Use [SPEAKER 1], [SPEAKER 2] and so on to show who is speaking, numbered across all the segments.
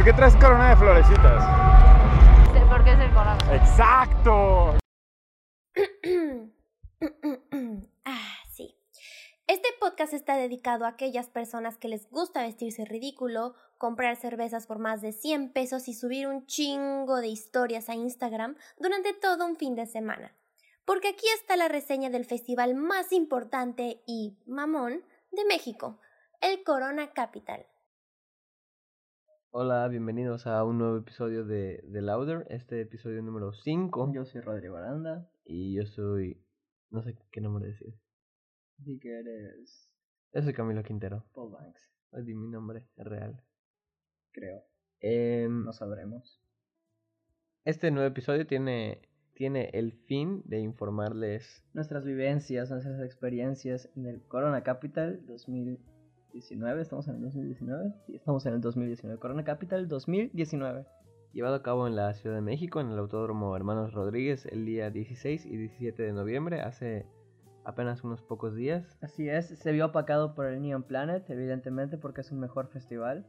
[SPEAKER 1] ¿Por qué traes corona de florecitas?
[SPEAKER 2] Sí, Porque es el corona.
[SPEAKER 1] ¡Exacto!
[SPEAKER 3] ah, sí. Este podcast está dedicado a aquellas personas que les gusta vestirse ridículo, comprar cervezas por más de 100 pesos y subir un chingo de historias a Instagram durante todo un fin de semana. Porque aquí está la reseña del festival más importante y mamón de México, el Corona Capital.
[SPEAKER 4] Hola, bienvenidos a un nuevo episodio de The Louder, este episodio número 5.
[SPEAKER 5] Yo soy Rodrigo Aranda.
[SPEAKER 4] Y yo soy. No sé qué nombre decir.
[SPEAKER 5] Di que eres
[SPEAKER 4] Yo soy Camilo Quintero.
[SPEAKER 5] Paul Banks,
[SPEAKER 4] di mi nombre real.
[SPEAKER 5] creo.
[SPEAKER 4] Em,
[SPEAKER 5] No sabremos.
[SPEAKER 4] Este nuevo episodio tiene, tiene el fin de informarles.
[SPEAKER 5] Nuestras vivencias, nuestras experiencias en el Corona Capital 2019. ¿Estamos en el 2019? Sí, estamos en el 2019. Corona Capital 2019.
[SPEAKER 4] Llevado a cabo en la Ciudad de México, en el Autódromo Hermanos Rodríguez, el día 16 y 17 de noviembre, hace apenas unos pocos días.
[SPEAKER 5] Así es, se vio opacado por el Neon Planet, evidentemente, porque es un mejor festival,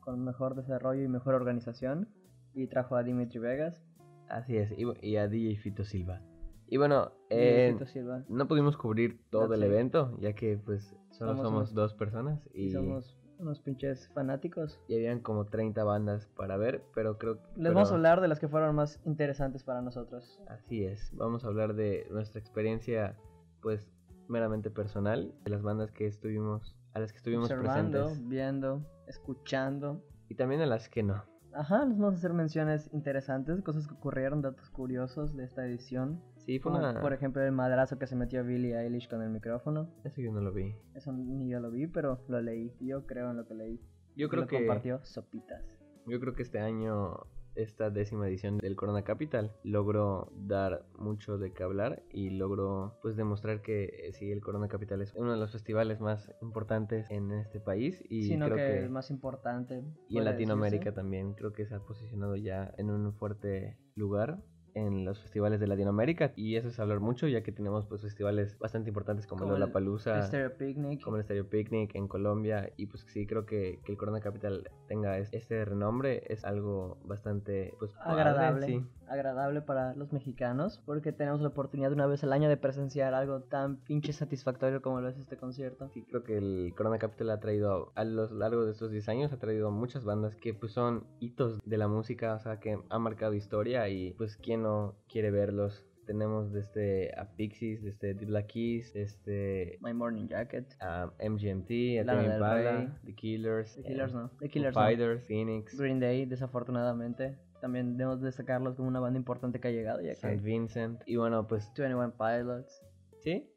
[SPEAKER 5] con mejor desarrollo y mejor organización. Y trajo a Dimitri Vegas.
[SPEAKER 4] Así es, y, y a DJ Fito Silva. Y bueno, eh,
[SPEAKER 5] Silva.
[SPEAKER 4] no pudimos cubrir todo el
[SPEAKER 5] Sí.
[SPEAKER 4] evento, ya que pues solo
[SPEAKER 5] Somos
[SPEAKER 4] somos,
[SPEAKER 5] unos-
[SPEAKER 4] dos personas
[SPEAKER 5] Y
[SPEAKER 4] y,
[SPEAKER 5] somos unos pinches fanáticos.
[SPEAKER 4] y habían como 30 bandas para ver, pero creo que...
[SPEAKER 5] Les vamos a hablar de las que fueron más interesantes para nosotros.
[SPEAKER 4] Así es, vamos a hablar de nuestra experiencia pues meramente personal, de las bandas que estuvimos, a las que estuvimos
[SPEAKER 5] observando,
[SPEAKER 4] presentes
[SPEAKER 5] viendo, escuchando.
[SPEAKER 4] y también a las que no.
[SPEAKER 5] Ajá, les vamos a hacer menciones interesantes, cosas que ocurrieron, datos curiosos de esta edición.
[SPEAKER 4] Sí, fue
[SPEAKER 5] Como,
[SPEAKER 4] una...
[SPEAKER 5] por ejemplo, el madrazo que se metió Billie Eilish con el micrófono.
[SPEAKER 4] Eso yo no lo vi.
[SPEAKER 5] Eso ni yo lo vi, pero lo leí. Yo creo en lo que leí.
[SPEAKER 4] Yo creo
[SPEAKER 5] lo
[SPEAKER 4] que...
[SPEAKER 5] compartió Sopitas.
[SPEAKER 4] Yo creo que este año, esta décima edición del Corona Capital, logró dar mucho de qué hablar y logró pues demostrar que eh, sí, el Corona Capital es uno de los festivales más importantes en este país y
[SPEAKER 5] Sino
[SPEAKER 4] creo
[SPEAKER 5] que,
[SPEAKER 4] que,
[SPEAKER 5] el más importante.
[SPEAKER 4] y en Latinoamérica
[SPEAKER 5] decirse.
[SPEAKER 4] también creo que se ha posicionado ya en un fuerte lugar en los festivales de Latinoamérica y eso es hablar mucho ya que tenemos pues festivales bastante importantes como,
[SPEAKER 5] Como
[SPEAKER 4] el
[SPEAKER 5] El Stereo Picnic.
[SPEAKER 4] como el Stereo Picnic en Colombia y pues sí creo que, que el Corona Capital tenga es- este renombre es algo bastante pues padre,
[SPEAKER 5] agradable,
[SPEAKER 4] sí.
[SPEAKER 5] agradable para los mexicanos, porque tenemos la oportunidad una vez al año de presenciar algo tan pinche satisfactorio como lo es este concierto.
[SPEAKER 4] Sí, creo que el Corona Capital ha traído a lo largo de estos 10 años ha traído muchas bandas que pues son hitos de la música, o sea, que han marcado historia y pues quién no quiere verlos. Tenemos desde a Pixies, desde The Black Keys, desde
[SPEAKER 5] My Morning Jacket.
[SPEAKER 4] a MGMT, a Tame Impala. The Killers,
[SPEAKER 5] The Killers
[SPEAKER 4] eh,
[SPEAKER 5] no. The Killers no.
[SPEAKER 4] Fighters, Phoenix,
[SPEAKER 5] Green Day, desafortunadamente. También debemos destacarlos como una banda importante que ha llegado, ya
[SPEAKER 4] St. Vincent y bueno pues
[SPEAKER 5] 21 Pilots.
[SPEAKER 4] sí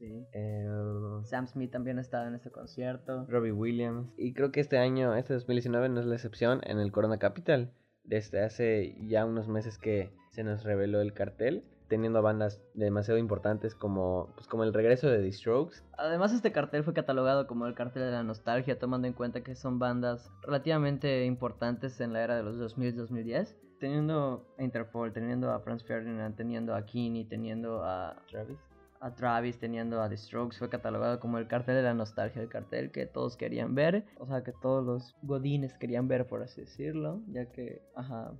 [SPEAKER 5] Sí. Sam Smith también estaba en este concierto.
[SPEAKER 4] Robbie Williams. Y creo que este año, este 2019, no es la excepción en el Corona Capital. Desde hace ya unos meses que se nos reveló el cartel, teniendo bandas demasiado importantes como, pues, como el regreso de The Strokes.
[SPEAKER 5] Además, este cartel fue catalogado como el cartel de la nostalgia, tomando en cuenta que son bandas relativamente importantes en la era de los 2000-2010. Teniendo a Interpol, teniendo a Franz Ferdinand, teniendo a Kini, teniendo a
[SPEAKER 4] Travis.
[SPEAKER 5] A Travis teniendo a The Strokes fue catalogado como el cartel de la nostalgia, el cartel que todos querían ver, o sea que todos los godines querían ver por así decirlo, ya que, ajá,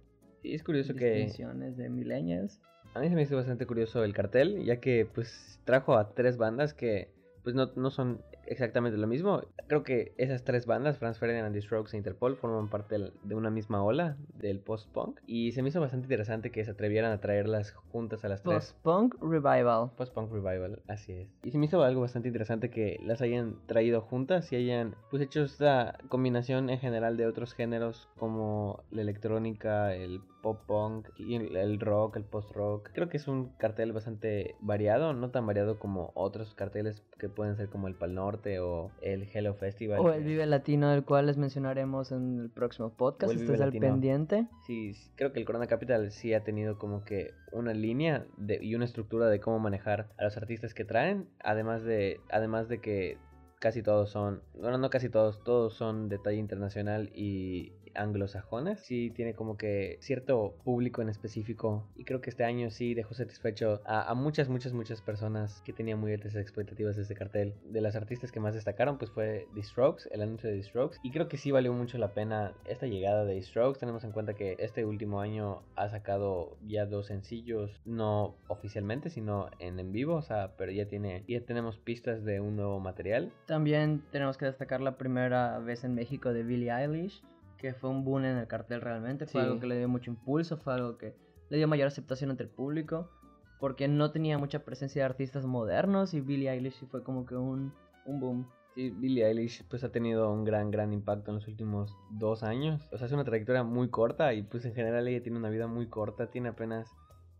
[SPEAKER 4] Sí, es curioso que
[SPEAKER 5] distinciones de millennials.
[SPEAKER 4] a mí se me hizo bastante curioso el cartel, ya que pues trajo a tres bandas que pues no, no son exactamente lo mismo. Creo que esas tres bandas, Franz Ferdinand, The Strokes e Interpol, forman parte de una misma ola del post-punk. Y se me hizo bastante interesante que se atrevieran a traerlas juntas a las tres.
[SPEAKER 5] Post-punk revival.
[SPEAKER 4] Post-punk revival, así es. Y se me hizo algo bastante interesante que las hayan traído juntas y hayan pues hecho esta combinación en general de otros géneros como la electrónica, el pop punk, y el, rock, el post rock. Creo que es un cartel bastante variado, no tan variado como otros carteles que pueden ser como el Pal Norte o el Hello Festival.
[SPEAKER 5] O el Vive Latino, del cual les mencionaremos en el próximo podcast. Estés al pendiente.
[SPEAKER 4] Sí, sí, creo que el Corona Capital sí ha tenido como que una línea de- y una estructura de cómo manejar a los artistas que traen, además de, además de que casi todos son, bueno, no casi todos, todos son de talla internacional y, anglosajones. Sí tiene como que cierto público en específico. Y creo que este año sí dejó satisfecho a, a muchas, muchas, muchas personas que tenían muy altas expectativas de este cartel. De las artistas que más destacaron, pues fue The Strokes, el anuncio de The Strokes. Y creo que sí valió mucho la pena esta llegada de The Strokes. Tenemos en cuenta que este último año ha sacado ya dos sencillos, no oficialmente, sino en en vivo, o sea, pero ya tiene, ya tenemos pistas de un nuevo material.
[SPEAKER 5] También tenemos que destacar la primera vez en México de Billie Eilish, que fue un boom en el cartel realmente, fue
[SPEAKER 4] Sí.
[SPEAKER 5] algo que le dio mucho impulso, fue algo que le dio mayor aceptación entre el público, porque no tenía mucha presencia de artistas modernos y Billie Eilish fue como que un, un boom.
[SPEAKER 4] Sí, Billie Eilish pues ha tenido un gran, gran impacto en los últimos dos años. O sea, es una trayectoria muy corta y pues en general ella tiene una vida muy corta, tiene apenas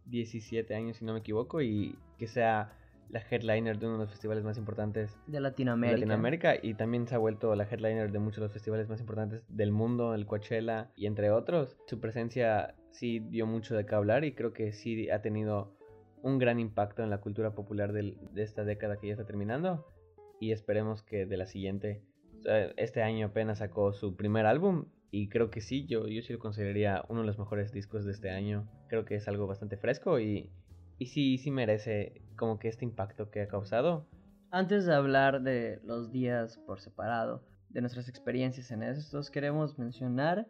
[SPEAKER 4] 17 años si no me equivoco y que sea la headliner de uno de los festivales más importantes
[SPEAKER 5] De
[SPEAKER 4] de
[SPEAKER 5] Latinoamérica.
[SPEAKER 4] Latinoamérica y también se ha vuelto la headliner de muchos de los festivales más importantes del mundo, el Coachella y entre otros. Su presencia sí dio mucho de qué hablar y creo que sí ha tenido un gran impacto en la cultura popular del- de esta década que ya está terminando y esperemos que de la siguiente. Este año apenas sacó su primer álbum y creo que sí, yo, yo sí lo consideraría uno de los mejores discos de este año. Creo que es algo bastante fresco y, y sí, sí merece como que este impacto que ha causado.
[SPEAKER 5] Antes de hablar de los días por separado, de nuestras experiencias en estos, queremos mencionar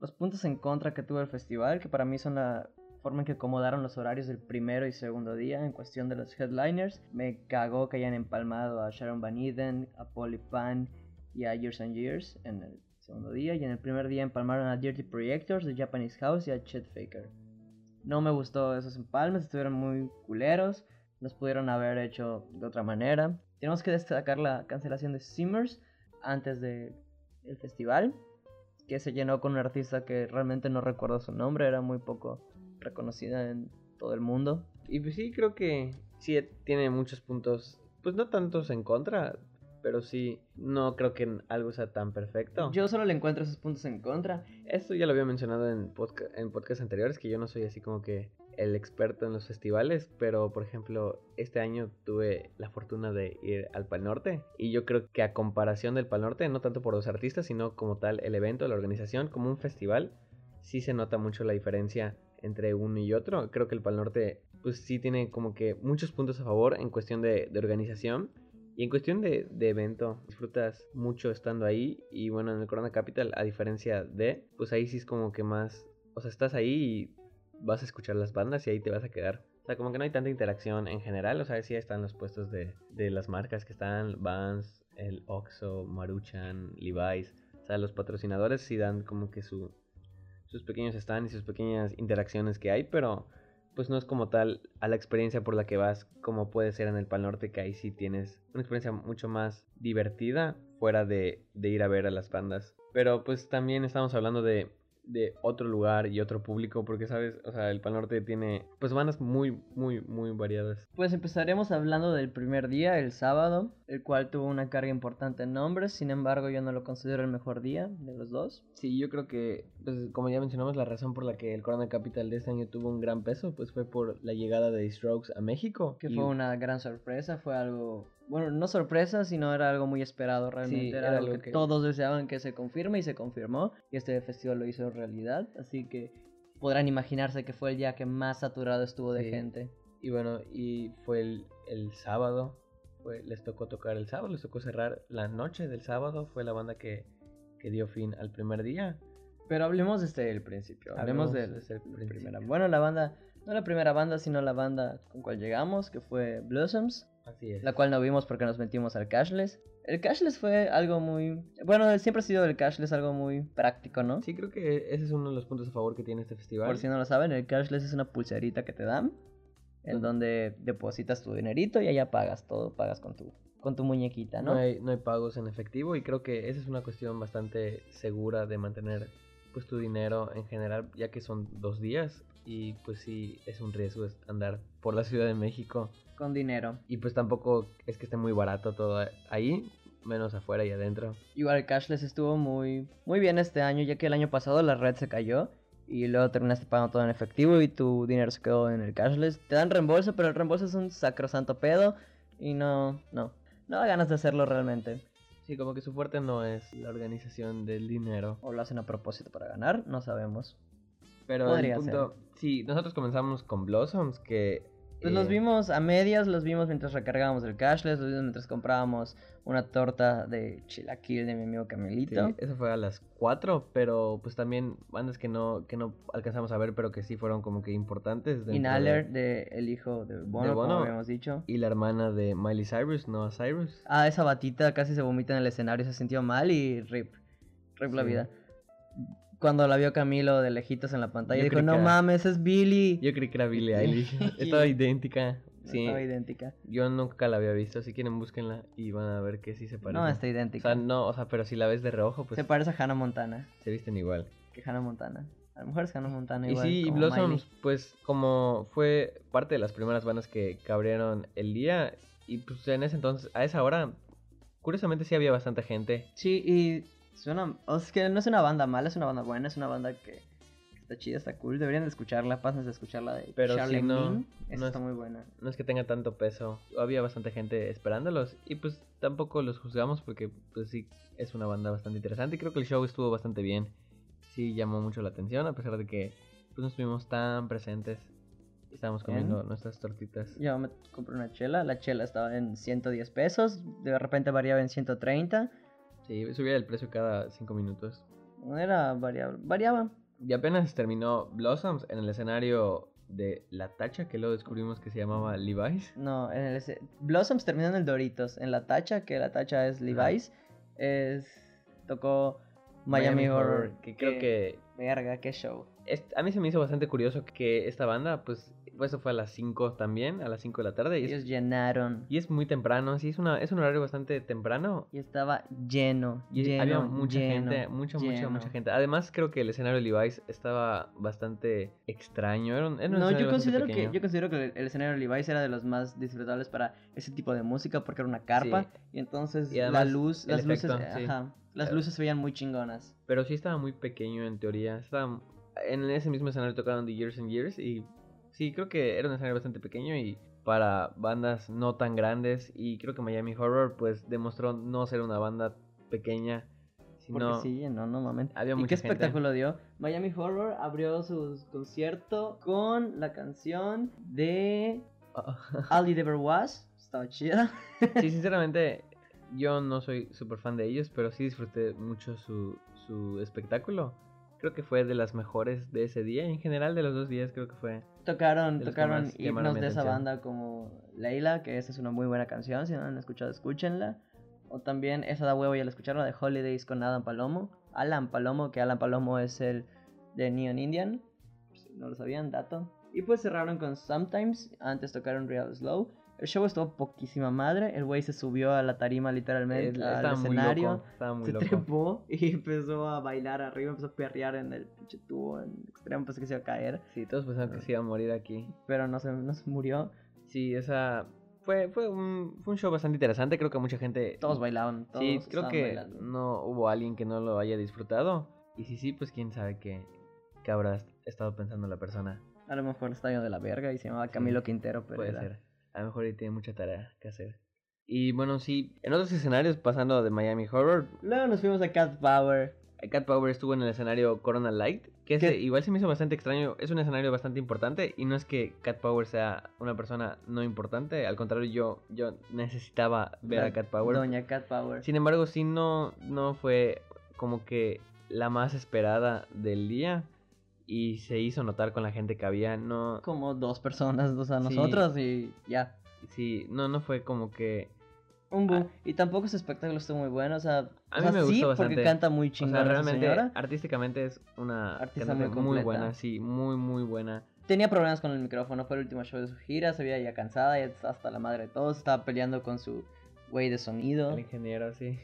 [SPEAKER 5] los puntos en contra que tuvo el festival, que para mí son la forma en que acomodaron los horarios del primero y segundo día en cuestión de los headliners. Me cagó que hayan empalmado a Sharon Van Eden, a Polly Pan y a Years and Years en el segundo día, y en el primer día empalmaron a Dirty Projectors, The Japanese House y a Chet Faker. No me gustó esos empalmes, estuvieron muy culeros los pudieron haber hecho de otra manera. Tenemos que destacar la cancelación de Simmers antes del festival, que se llenó con un artista que realmente no recuerdo su nombre, era muy poco reconocida en todo el mundo.
[SPEAKER 4] Y pues sí, creo que sí tiene muchos puntos, pues no tantos en contra, pero sí, no creo que algo sea tan perfecto.
[SPEAKER 5] Yo solo le encuentro esos puntos en contra.
[SPEAKER 4] Esto ya lo había mencionado en, podca- en podcasts anteriores, que yo no soy así como que el experto en los festivales, pero por ejemplo, este año tuve la fortuna de ir al Pal Norte y yo creo que a comparación del Pal Norte, no tanto por los artistas, sino como tal el evento, la organización, como un festival, sí se nota mucho la diferencia entre uno y otro. Creo que el Pal Norte pues sí tiene como que muchos puntos a favor en cuestión de, de organización. Y en cuestión de, de evento, disfrutas mucho estando ahí. Y bueno, en el Corona Capital, a diferencia de, pues ahí sí es como que más. O sea, estás ahí y vas a escuchar las bandas y ahí te vas a quedar. O sea, como que no hay tanta interacción en general. O sea, sí están los puestos de, de las marcas que están: Vans, el Oxxo, Maruchan, Levi's. O sea, los patrocinadores sí dan como que su, sus pequeños stands y sus pequeñas interacciones que hay, pero pues no es como tal a la experiencia por la que vas como puede ser en el Pal Norte, que ahí sí tienes una experiencia mucho más divertida fuera de, de ir a ver a las bandas. Pero pues también estamos hablando de, de otro lugar y otro público, porque sabes, o sea, el Pal Norte tiene pues bandas muy, muy, muy variadas.
[SPEAKER 5] Pues empezaremos hablando del primer día, el sábado, el cual tuvo una carga importante en nombres, sin embargo yo no lo considero el mejor día de los dos.
[SPEAKER 4] Sí, yo creo que, pues, como ya mencionamos, la razón por la que el Corona Capital de este año tuvo un gran peso, pues fue por la llegada de The Strokes a México.
[SPEAKER 5] Que
[SPEAKER 4] Y-
[SPEAKER 5] fue una gran sorpresa, fue algo, bueno, no sorpresa, sino era algo muy esperado realmente,
[SPEAKER 4] Sí,
[SPEAKER 5] era,
[SPEAKER 4] era
[SPEAKER 5] algo que,
[SPEAKER 4] que-
[SPEAKER 5] todos deseaban que se confirme y se confirmó, y este festival lo hizo realidad, así que podrán imaginarse que fue el día que más saturado estuvo de gente.
[SPEAKER 4] Y bueno, y fue el, el sábado, fue, les tocó tocar el sábado, les tocó cerrar la noche del sábado, fue la banda que, que dio fin al primer día.
[SPEAKER 5] Pero hablemos desde el principio, hablemos
[SPEAKER 4] Hablemos
[SPEAKER 5] de
[SPEAKER 4] desde el principio.
[SPEAKER 5] primera. Bueno, la banda, no la primera banda, sino la banda con cual llegamos, que fue Blossoms.
[SPEAKER 4] Así es.
[SPEAKER 5] la cual no vimos porque nos metimos al cashless. El cashless fue algo muy... Bueno, siempre ha sido el cashless algo muy práctico, ¿no?
[SPEAKER 4] Sí, creo que ese es uno de los puntos a favor que tiene este festival.
[SPEAKER 5] Por si no lo saben, el cashless es una pulserita que te dan, en
[SPEAKER 4] Donde-
[SPEAKER 5] donde depositas tu dinerito y allá pagas todo, pagas con tu, con tu muñequita, ¿no?
[SPEAKER 4] no, hay, no hay pagos en efectivo y creo que esa es una cuestión bastante segura de mantener pues tu dinero en general, ya que son dos días y pues sí es un riesgo es- andar por la Ciudad de México
[SPEAKER 5] Con dinero.
[SPEAKER 4] y pues tampoco es que esté muy barato todo ahí, menos afuera y adentro.
[SPEAKER 5] Igual el cashless estuvo muy, muy bien este año, ya que el año pasado la red se cayó y luego terminaste pagando todo en efectivo y tu dinero se quedó en el cashless. Te dan reembolso, pero el reembolso es un sacrosanto pedo y no, no, no da ganas de hacerlo realmente.
[SPEAKER 4] Sí, como que su fuerte no es la organización del dinero.
[SPEAKER 5] O lo hacen a propósito para ganar, no sabemos.
[SPEAKER 4] Pero
[SPEAKER 5] Podría
[SPEAKER 4] el punto, sí, nosotros comenzamos con Blossoms, que...
[SPEAKER 5] Pues
[SPEAKER 4] eh,
[SPEAKER 5] los vimos a medias, los vimos mientras recargábamos el cashless, los vimos mientras comprábamos una torta de chilaquil de mi amigo
[SPEAKER 4] sí,
[SPEAKER 5] Camilito.
[SPEAKER 4] eso fue a las 4, pero pues también bandas que no, que no alcanzamos a ver, pero que sí fueron como que importantes. dentro de-
[SPEAKER 5] Inhaler de el hijo de Bono,
[SPEAKER 4] Bono.
[SPEAKER 5] como habíamos dicho.
[SPEAKER 4] Y la hermana de Miley Cyrus, Noah Cyrus.
[SPEAKER 5] Ah, esa batita casi se vomita en el escenario, se sintió mal y rip. Rip la
[SPEAKER 4] Sí.
[SPEAKER 5] vida. Cuando la vio Camilo de lejitos en la pantalla,
[SPEAKER 4] Yo
[SPEAKER 5] dijo, no
[SPEAKER 4] que
[SPEAKER 5] mames, es Billy.
[SPEAKER 4] Yo creí que era Billie Eilish. Estaba idéntica. Sí,
[SPEAKER 5] Estaba idéntica.
[SPEAKER 4] yo nunca la había visto. Si quieren, búsquenla y van a ver que sí se parece.
[SPEAKER 5] No, está
[SPEAKER 4] O
[SPEAKER 5] idéntica.
[SPEAKER 4] sea, no, o sea, pero si la ves de reojo, pues
[SPEAKER 5] se parece a Hannah Montana.
[SPEAKER 4] se visten igual.
[SPEAKER 5] Que Hannah Montana. A lo mejor es Hannah Montana
[SPEAKER 4] Y
[SPEAKER 5] igual.
[SPEAKER 4] sí, y
[SPEAKER 5] como
[SPEAKER 4] Blossoms,
[SPEAKER 5] Miley.
[SPEAKER 4] pues como fue parte de las primeras bandas que cabrieron el día, y pues en ese entonces, a esa hora, curiosamente sí había bastante gente.
[SPEAKER 5] Sí, y suena... O sea, es que no es una banda mala, es una banda buena, es una banda que está chida, está cool. Deberían de escucharla, pásense a escucharla de
[SPEAKER 4] Pero
[SPEAKER 5] Charlie
[SPEAKER 4] si no-
[SPEAKER 5] Min. Esa
[SPEAKER 4] no
[SPEAKER 5] está
[SPEAKER 4] es-
[SPEAKER 5] muy buena.
[SPEAKER 4] No es que tenga tanto peso, había bastante gente esperándolos, y pues tampoco los juzgamos porque pues sí, es una banda bastante interesante, y creo que el show estuvo bastante bien. Sí llamó mucho la atención, a pesar de que pues no estuvimos tan presentes. Estábamos
[SPEAKER 5] Bien.
[SPEAKER 4] comiendo nuestras tortitas.
[SPEAKER 5] Yo me compré una chela, la chela estaba en 110 pesos, de repente variaba en 130.
[SPEAKER 4] Sí, subía el precio cada cinco minutos.
[SPEAKER 5] Era variable, variaba.
[SPEAKER 4] Y apenas terminó Blossoms en el escenario de La Tacha, que luego descubrimos que se llamaba Levi's.
[SPEAKER 5] No, en el Blossoms terminó en el Doritos, en la tacha, que la tacha es Levi's, es tocó Miami, Horror,
[SPEAKER 4] que creo que
[SPEAKER 5] verga, qué show.
[SPEAKER 4] es- a mí se me hizo bastante curioso que esta banda, pues eso fue a las 5 también, a las 5 de la tarde. Y
[SPEAKER 5] Ellos
[SPEAKER 4] es,
[SPEAKER 5] llenaron
[SPEAKER 4] y es muy temprano, sí, es, una, es un horario bastante temprano.
[SPEAKER 5] y estaba lleno,
[SPEAKER 4] Y
[SPEAKER 5] lleno,
[SPEAKER 4] había mucha
[SPEAKER 5] lleno,
[SPEAKER 4] gente, mucha, mucha,
[SPEAKER 5] lleno.
[SPEAKER 4] mucha gente. Además, creo que el escenario de Levi's estaba bastante extraño. Era un, era un
[SPEAKER 5] No, yo considero que yo considero que el, el escenario de Levi's era de los más disfrutables para ese tipo de música porque era una carpa
[SPEAKER 4] Sí.
[SPEAKER 5] y entonces
[SPEAKER 4] Y además,
[SPEAKER 5] la luz, las luces,
[SPEAKER 4] efecto, sí.
[SPEAKER 5] ajá, las luces se veían muy chingonas.
[SPEAKER 4] Pero sí estaba muy pequeño en teoría. Estaba en ese mismo escenario tocaron The Years and Years y sí, creo que era un escenario bastante pequeño y para bandas no tan grandes y creo que Miami Horror pues demostró no ser una banda pequeña,
[SPEAKER 5] Porque
[SPEAKER 4] sino
[SPEAKER 5] sí, no, no mames.
[SPEAKER 4] había
[SPEAKER 5] ¿Y qué
[SPEAKER 4] gente.
[SPEAKER 5] espectáculo dio? Miami Horror abrió su concierto con la canción de All It Ever Was. Estaba chida.
[SPEAKER 4] sí, sinceramente yo no soy súper fan de ellos, pero sí disfruté mucho su, su espectáculo. Creo que fue de las mejores de ese día, en general de los dos días creo que fue.
[SPEAKER 5] Tocaron, tocaron himnos de esa banda como Leila, que esa es una muy buena canción. Si no la han escuchado, escúchenla. O también esa da huevo, ya la escucharon, de Holidays con Adam Palomo. Alan Palomo, que Alan Palomo es el de Neon Indian. Si no lo sabían, dato. Y pues cerraron con Sometimes. Antes tocaron Real Slow. El show estuvo poquísima madre. El güey se subió a la tarima literalmente al
[SPEAKER 4] estaba muy
[SPEAKER 5] escenario.
[SPEAKER 4] loco, estaba muy
[SPEAKER 5] se
[SPEAKER 4] loco.
[SPEAKER 5] trepó y empezó a bailar arriba, empezó a perrear en el pinche tubo, en el extremo, pensé que se iba a caer,
[SPEAKER 4] Sí, todos pensaban que se iba a morir aquí.
[SPEAKER 5] pero no se, no se murió.
[SPEAKER 4] Sí, esa fue, fue, un, fue un show bastante interesante. Creo que mucha gente.
[SPEAKER 5] Todos bailaban, todos
[SPEAKER 4] Sí, creo que
[SPEAKER 5] bailando.
[SPEAKER 4] no hubo alguien que no lo haya disfrutado. Y si sí, pues quién sabe qué, qué habrá estado pensando la persona.
[SPEAKER 5] A lo mejor está lleno de la verga y se llamaba Camilo Quintero, pero
[SPEAKER 4] Puede
[SPEAKER 5] era-
[SPEAKER 4] ser. A lo mejor ahí tiene mucha tarea que hacer. Y bueno, sí, en otros escenarios, pasando de Miami Horror,
[SPEAKER 5] Luego nos fuimos a Cat Power.
[SPEAKER 4] Cat Power estuvo en el escenario Corona Light, que igual se me hizo bastante extraño. Es un escenario bastante importante y no es que Cat Power sea una persona no importante, al contrario, yo, yo necesitaba ver
[SPEAKER 5] La
[SPEAKER 4] a Cat Power.
[SPEAKER 5] Doña Cat Power.
[SPEAKER 4] Sin embargo, sí no, no fue como que la más esperada del día y se hizo notar con la gente que había. No,
[SPEAKER 5] Como dos personas, o sea,
[SPEAKER 4] Sí.
[SPEAKER 5] nosotros y ya.
[SPEAKER 4] sí, no, no fue como que.
[SPEAKER 5] Un boom. Y tampoco su espectáculo estuvo muy bueno, o sea,
[SPEAKER 4] A
[SPEAKER 5] o
[SPEAKER 4] mí
[SPEAKER 5] sea,
[SPEAKER 4] me
[SPEAKER 5] sí,
[SPEAKER 4] gustó
[SPEAKER 5] porque
[SPEAKER 4] bastante.
[SPEAKER 5] canta muy
[SPEAKER 4] O
[SPEAKER 5] chingona
[SPEAKER 4] sea, realmente
[SPEAKER 5] señora.
[SPEAKER 4] artísticamente es una
[SPEAKER 5] Artista muy
[SPEAKER 4] muy, buena, sí, muy muy buena.
[SPEAKER 5] Tenía problemas con el micrófono, fue el último show de su gira, se veía ya cansada, ya hasta la madre de todos, estaba peleando con su güey de sonido.
[SPEAKER 4] El ingeniero, sí.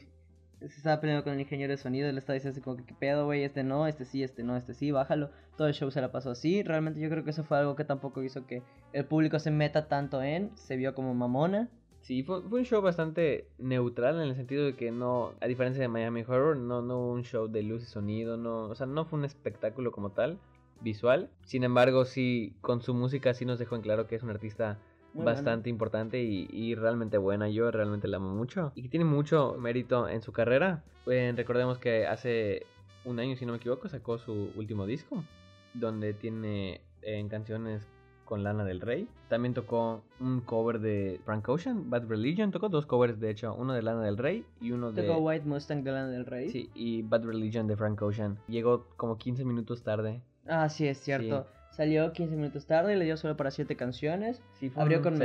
[SPEAKER 5] Se estaba peleando con el ingeniero de sonido, le estaba diciendo así como que qué pedo, güey, este no, este sí, este no, este sí, bájalo. Todo el show se la pasó así. Realmente yo creo que eso fue algo que tampoco hizo que el público se meta tanto en, se vio como mamona.
[SPEAKER 4] Sí, fue, fue un show bastante neutral en el sentido de que no, a diferencia de Miami Horror, no, no hubo un show de luz y sonido, no, o sea, no fue un espectáculo como tal, visual. Sin embargo, sí, con su música sí nos dejó en claro que es un artista
[SPEAKER 5] Muy
[SPEAKER 4] bastante importante y, y realmente buena. Yo realmente la amo mucho. Y que tiene mucho mérito en su carrera. Pues, recordemos que hace un año, si no me equivoco, sacó su último disco. Donde tiene en canciones con Lana del Rey. También tocó un cover de Frank Ocean, Bad Religion. Tocó dos covers, de hecho, uno de Lana del Rey y uno de...
[SPEAKER 5] Tocó White Mustang de Lana del Rey.
[SPEAKER 4] Sí, y Bad Religion de Frank Ocean. Llegó como 15 minutos tarde.
[SPEAKER 5] Ah, sí, es cierto. Salió 15 minutos tarde y le dio solo para 7 canciones.
[SPEAKER 4] Sí,
[SPEAKER 5] Abrió con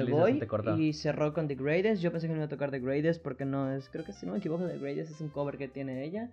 [SPEAKER 4] corto.
[SPEAKER 5] y cerró con The Greatest. Yo pensé que no iba a tocar The Greatest porque no es. Creo que si no me equivoco, The Greatest es un cover que tiene ella.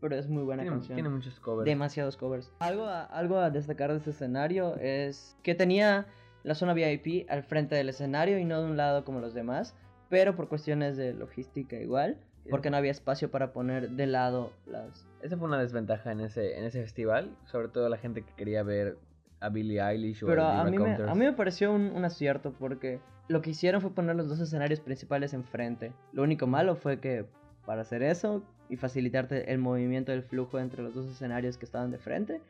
[SPEAKER 5] Pero es muy buena
[SPEAKER 4] Tiene,
[SPEAKER 5] canción.
[SPEAKER 4] tiene muchos covers.
[SPEAKER 5] Demasiados covers. Algo a, algo a destacar de este escenario es que tenía la zona VIP al frente del escenario y no de un lado como los demás. Pero por cuestiones de logística igual. Porque no había espacio para poner de lado las.
[SPEAKER 4] Esa fue una desventaja en ese, en ese festival. Sobre todo la gente que quería ver a Billie Eilish o
[SPEAKER 5] Pero
[SPEAKER 4] a,
[SPEAKER 5] a mí, me, a mí me pareció un, un acierto porque lo que hicieron fue poner los dos escenarios principales enfrente. Lo único malo fue que para hacer eso y facilitarte el movimiento del flujo entre los dos escenarios que estaban de frente,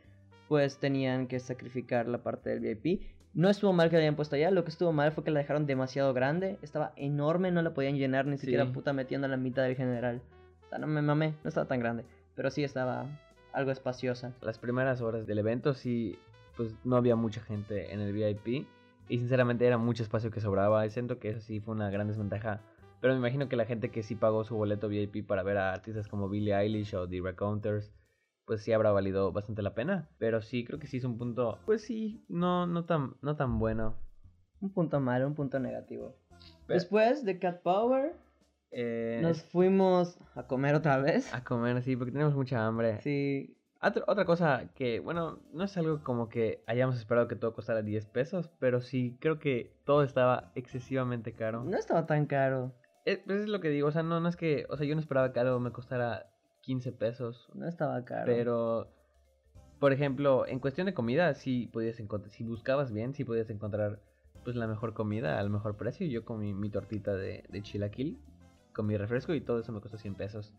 [SPEAKER 5] pues tenían que sacrificar la parte del VIP. No estuvo mal que la hayan puesto allá, lo que estuvo mal fue que la dejaron demasiado grande, estaba enorme, no la podían llenar ni siquiera puta metiendo la mitad del general. O sea, no me mamé, no estaba tan grande, pero sí estaba algo espaciosa.
[SPEAKER 4] Las primeras horas del evento sí, pues no había mucha gente en el VIP. Y sinceramente era mucho espacio que sobraba. Y siento que eso sí fue una gran desventaja. Pero me imagino que la gente que sí pagó su boleto VIP para ver a artistas como Billie Eilish o The Raconteurs, pues sí habrá valido bastante la pena. Pero sí, creo que sí es un punto, pues sí, no, no, tan, no tan bueno.
[SPEAKER 5] Un punto malo, un punto negativo.
[SPEAKER 4] Pero-
[SPEAKER 5] Después de Cat Power,
[SPEAKER 4] Eh,
[SPEAKER 5] nos fuimos a comer otra vez.
[SPEAKER 4] A comer, sí, porque tenemos mucha hambre.
[SPEAKER 5] Sí,
[SPEAKER 4] Otra, otra cosa que, bueno, no es algo como que hayamos esperado que todo costara 10 pesos, pero sí creo que todo estaba excesivamente caro.
[SPEAKER 5] no estaba tan caro.
[SPEAKER 4] Es, pues es lo que digo, o sea, no, no es que, o sea, yo no esperaba que algo me costara 15 pesos,
[SPEAKER 5] No estaba caro.
[SPEAKER 4] pero, por ejemplo, en cuestión de comida, sí podías encontrar, si buscabas bien, sí podías encontrar, pues, la mejor comida al mejor precio. Yo comí mi tortita de, de chilaquil, con mi refresco y todo eso me costó 100 pesos.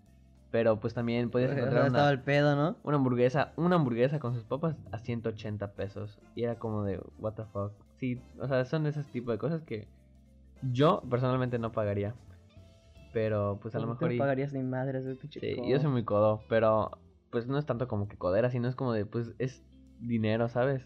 [SPEAKER 4] Pero, pues, también podías encontrar una,
[SPEAKER 5] el pedo, ¿no?
[SPEAKER 4] una hamburguesa, una hamburguesa con sus papas a 180 pesos. Y era como de, what the fuck. Sí, o sea, son de esos tipos de cosas que yo personalmente no pagaría. Pero pues a lo
[SPEAKER 5] No
[SPEAKER 4] mejor... y-
[SPEAKER 5] pagarías ni madres, pinche
[SPEAKER 4] sí, yo soy muy codo, pero pues no es tanto como que codera, sino es como de, pues es dinero, ¿sabes?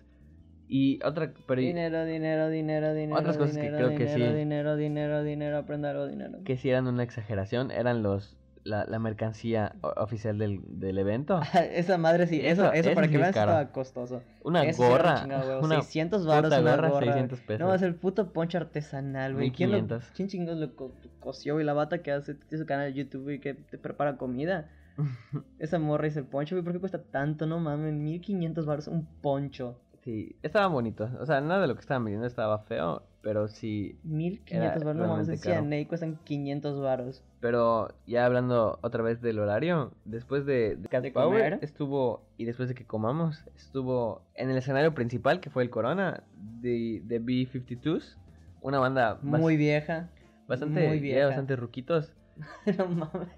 [SPEAKER 4] Y otra, pero
[SPEAKER 5] Dinero, dinero, dinero, dinero.
[SPEAKER 4] Otras cosas que
[SPEAKER 5] dinero,
[SPEAKER 4] creo que
[SPEAKER 5] dinero,
[SPEAKER 4] sí.
[SPEAKER 5] Dinero, dinero, dinero, aprenda algo, dinero.
[SPEAKER 4] que si eran una exageración, eran los la, la mercancía oficial del, del evento.
[SPEAKER 5] Esa madre sí, eso,
[SPEAKER 4] Eso-
[SPEAKER 5] eso, para que
[SPEAKER 4] es caro.
[SPEAKER 5] estaba costoso.
[SPEAKER 4] Una
[SPEAKER 5] Eso
[SPEAKER 4] gorra,
[SPEAKER 5] chingado,
[SPEAKER 4] una
[SPEAKER 5] 600 varos
[SPEAKER 4] puta
[SPEAKER 5] una
[SPEAKER 4] gorra,
[SPEAKER 5] gorra.
[SPEAKER 4] 600 pesos.
[SPEAKER 5] No, es el puto poncho artesanal, güey. ¿Quién, lo,
[SPEAKER 4] 1500.
[SPEAKER 5] ¿Quién chingos lo co- cosió, güey? La bata que hace su canal de YouTube y que te prepara comida. Esa morra hizo el poncho, güey. ¿Por qué cuesta tanto? No mames, 1500 baros un poncho.
[SPEAKER 4] Sí, estaban bonitos. O sea, nada de lo que estaban vendiendo estaba feo, pero sí.
[SPEAKER 5] 1500 baros, no
[SPEAKER 4] caro.
[SPEAKER 5] CNA cuestan 500 baros.
[SPEAKER 4] Pero ya hablando otra vvez del horario, después de, de Cat
[SPEAKER 5] ¿De
[SPEAKER 4] Power
[SPEAKER 5] comer?
[SPEAKER 4] estuvo, y después de que comamos, estuvo en el escenario principal, que fue el Corona, de, de B-52s, una banda
[SPEAKER 5] Muy vieja.
[SPEAKER 4] bastante,
[SPEAKER 5] muy
[SPEAKER 4] ya
[SPEAKER 5] vieja.
[SPEAKER 4] bastante ruquitos.
[SPEAKER 5] no mames.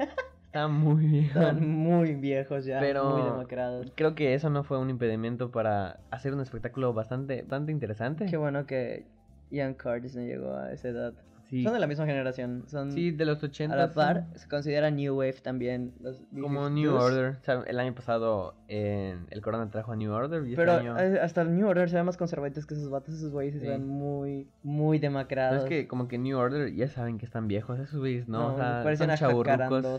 [SPEAKER 4] Está muy bien.
[SPEAKER 5] Están muy viejos ya.
[SPEAKER 4] Pero-
[SPEAKER 5] Muy demacrados.
[SPEAKER 4] Creo que eso no fue un impedimento para hacer un espectáculo bastante, bastante interesante.
[SPEAKER 5] Qué bueno que Ian Curtis no llegó a esa edad.
[SPEAKER 4] Sí,
[SPEAKER 5] Son de la misma generación. Son
[SPEAKER 4] sí, de los 80.
[SPEAKER 5] a la par. Se considera New Wave también. Los
[SPEAKER 4] Como
[SPEAKER 5] B-52s.
[SPEAKER 4] New Order. O sea, el año pasado en el Corona trajo a New Order y
[SPEAKER 5] Pero
[SPEAKER 4] este año...
[SPEAKER 5] eh, hasta el New Order se ven más conservadores que esos vatos. Esos güeyes
[SPEAKER 4] Sí.
[SPEAKER 5] se ven muy, muy
[SPEAKER 4] Pero
[SPEAKER 5] demacrados.
[SPEAKER 4] es que como que New Order ya saben que están viejos, esos güeyes no, o sea,
[SPEAKER 5] parecían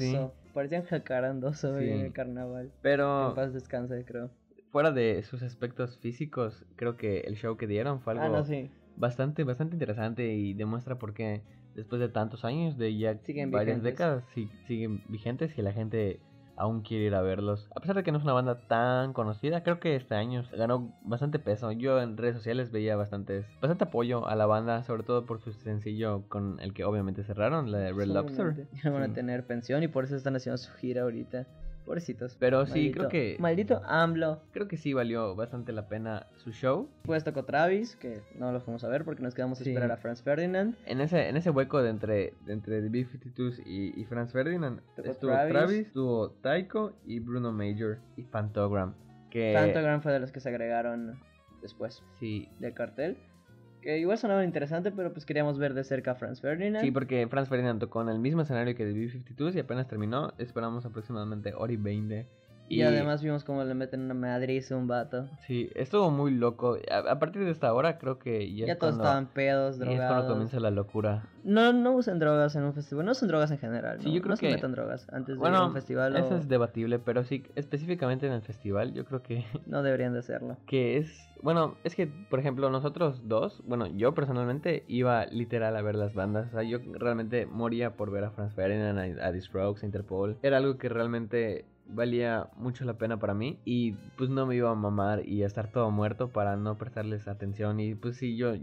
[SPEAKER 4] sí.
[SPEAKER 5] Parecían jacarandoso en el carnaval. En
[SPEAKER 4] Pero
[SPEAKER 5] paz descanse, creo.
[SPEAKER 4] fuera de sus aspectos físicos, creo que el show que dieron fue algo
[SPEAKER 5] Ah, no, sí.
[SPEAKER 4] Bastante, bastante interesante y demuestra por qué después de tantos años, de ya
[SPEAKER 5] Siguen
[SPEAKER 4] varias
[SPEAKER 5] vigentes.
[SPEAKER 4] décadas, sí- siguen vigentes y la gente aún quiere ir a verlos. A pesar de que no es una banda tan conocida, creo que este año ganó bastante peso. Yo en redes sociales veía bastantes, bastante apoyo a la banda, sobre todo por su sencillo con el que obviamente cerraron, la de Red Lobster.
[SPEAKER 5] Van a tener pensión y por eso están haciendo su gira ahorita. Pobrecitos.
[SPEAKER 4] Pero sí, creo que-
[SPEAKER 5] Maldito AMLO.
[SPEAKER 4] Creo que sí valió bastante la pena su show.
[SPEAKER 5] Después tocó Travis, que no lo fuimos a ver porque nos quedamos a
[SPEAKER 4] Sí.
[SPEAKER 5] esperar a Franz Ferdinand.
[SPEAKER 4] En ese, en ese hueco de entre, de entre The B-52s y, y Franz Ferdinand
[SPEAKER 5] Tocó
[SPEAKER 4] estuvo
[SPEAKER 5] Travis.
[SPEAKER 4] Travis. estuvo Taiko y Bruno Major y Fantogram. Que
[SPEAKER 5] Fantogram fue de los que se agregaron después
[SPEAKER 4] sí,
[SPEAKER 5] del cartel. Igual sonaba interesante, pero pues queríamos ver de cerca a Franz Ferdinand.
[SPEAKER 4] Sí, porque Franz Ferdinand tocó en el mismo escenario que The B-52 y apenas terminó. Esperamos aproximadamente hora y 20.
[SPEAKER 5] Y, además vimos cómo le meten una madriz a un vato.
[SPEAKER 4] Sí, estuvo muy loco. A, a partir de esta hora creo que ya,
[SPEAKER 5] Ya,
[SPEAKER 4] es
[SPEAKER 5] todos
[SPEAKER 4] cuando-
[SPEAKER 5] estaban pedos,
[SPEAKER 4] ya es cuando
[SPEAKER 5] drogados.
[SPEAKER 4] comienza la locura.
[SPEAKER 5] No, no usan drogas en un festival. No usan drogas en general.
[SPEAKER 4] Sí,
[SPEAKER 5] ¿no?
[SPEAKER 4] yo creo
[SPEAKER 5] no se
[SPEAKER 4] que-
[SPEAKER 5] metan drogas antes de ir a un festival.
[SPEAKER 4] eso
[SPEAKER 5] o
[SPEAKER 4] es debatible, pero sí, específicamente en el festival, yo creo que,
[SPEAKER 5] No deberían de hacerlo.
[SPEAKER 4] que es... Bueno, es que, por ejemplo, nosotros dos, bueno, yo personalmente iba literal a ver las bandas. O sea, yo realmente moría por ver a Franz Ferdinand, a, a The Strokes, a Interpol. Era algo que realmente valía mucho la pena para mí y pues no me iba a mamar y a estar todo muerto para no prestarles atención y pues sí yo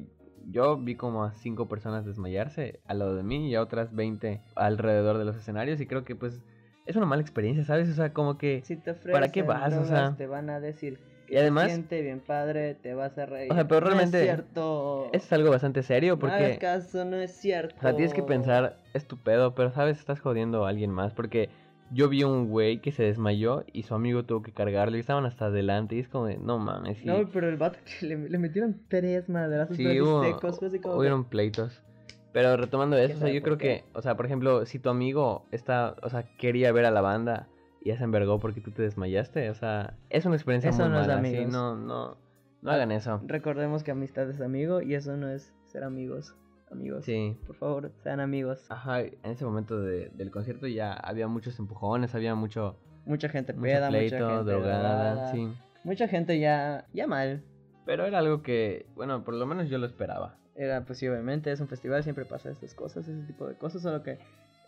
[SPEAKER 4] yo vi como a cinco personas desmayarse al lado de mí y a otras 20 alrededor de los escenarios y creo que pues es una mala experiencia, ¿sabes? O sea, como que
[SPEAKER 5] Si te
[SPEAKER 4] ¿Para qué
[SPEAKER 5] ofrecen
[SPEAKER 4] vas? O sea,
[SPEAKER 5] te van a decir que
[SPEAKER 4] y además-
[SPEAKER 5] siente bien padre, te vas a reír.
[SPEAKER 4] O sea, pero
[SPEAKER 5] No
[SPEAKER 4] realmente
[SPEAKER 5] es cierto.
[SPEAKER 4] es algo bastante serio
[SPEAKER 5] No
[SPEAKER 4] porque
[SPEAKER 5] hagas caso, no es cierto.
[SPEAKER 4] O sea, tienes que pensar, es tu pedo, pero sabes, estás jodiendo a alguien más. Porque yo vi un güey que se desmayó y su amigo tuvo que cargarlo y estaban hasta adelante. Y es como de, no mames. sí.
[SPEAKER 5] No, pero el vato que le, le metieron tres madrazos
[SPEAKER 4] Sí, hubo,
[SPEAKER 5] secos. Fue así como.
[SPEAKER 4] hubieron pleitos. Pero retomando eso, o sea, yo creo que, o sea, por ejemplo, si tu amigo está, o sea, quería ver a la banda y ya se envergó porque tú te desmayaste, o sea, es una experiencia
[SPEAKER 5] Eso
[SPEAKER 4] muy
[SPEAKER 5] no es
[SPEAKER 4] mala, sí,
[SPEAKER 5] amigos.
[SPEAKER 4] no, no, no hagan eso.
[SPEAKER 5] Recordemos que amistad es amigo y eso no es ser amigos. Amigos.
[SPEAKER 4] Sí.
[SPEAKER 5] Por favor, sean amigos.
[SPEAKER 4] Ajá, en ese momento de- del concierto ya había muchos empujones, había mucho,
[SPEAKER 5] Mucha gente
[SPEAKER 4] mucho
[SPEAKER 5] peda,
[SPEAKER 4] pleito,
[SPEAKER 5] mucha gente
[SPEAKER 4] drogada,
[SPEAKER 5] drogada,
[SPEAKER 4] sí.
[SPEAKER 5] Mucha gente ya, ya mal.
[SPEAKER 4] Pero era algo que, bueno, por lo menos yo lo esperaba.
[SPEAKER 5] Era, pues sí, obviamente, es un festival, siempre pasa estas cosas, ese tipo de cosas, solo que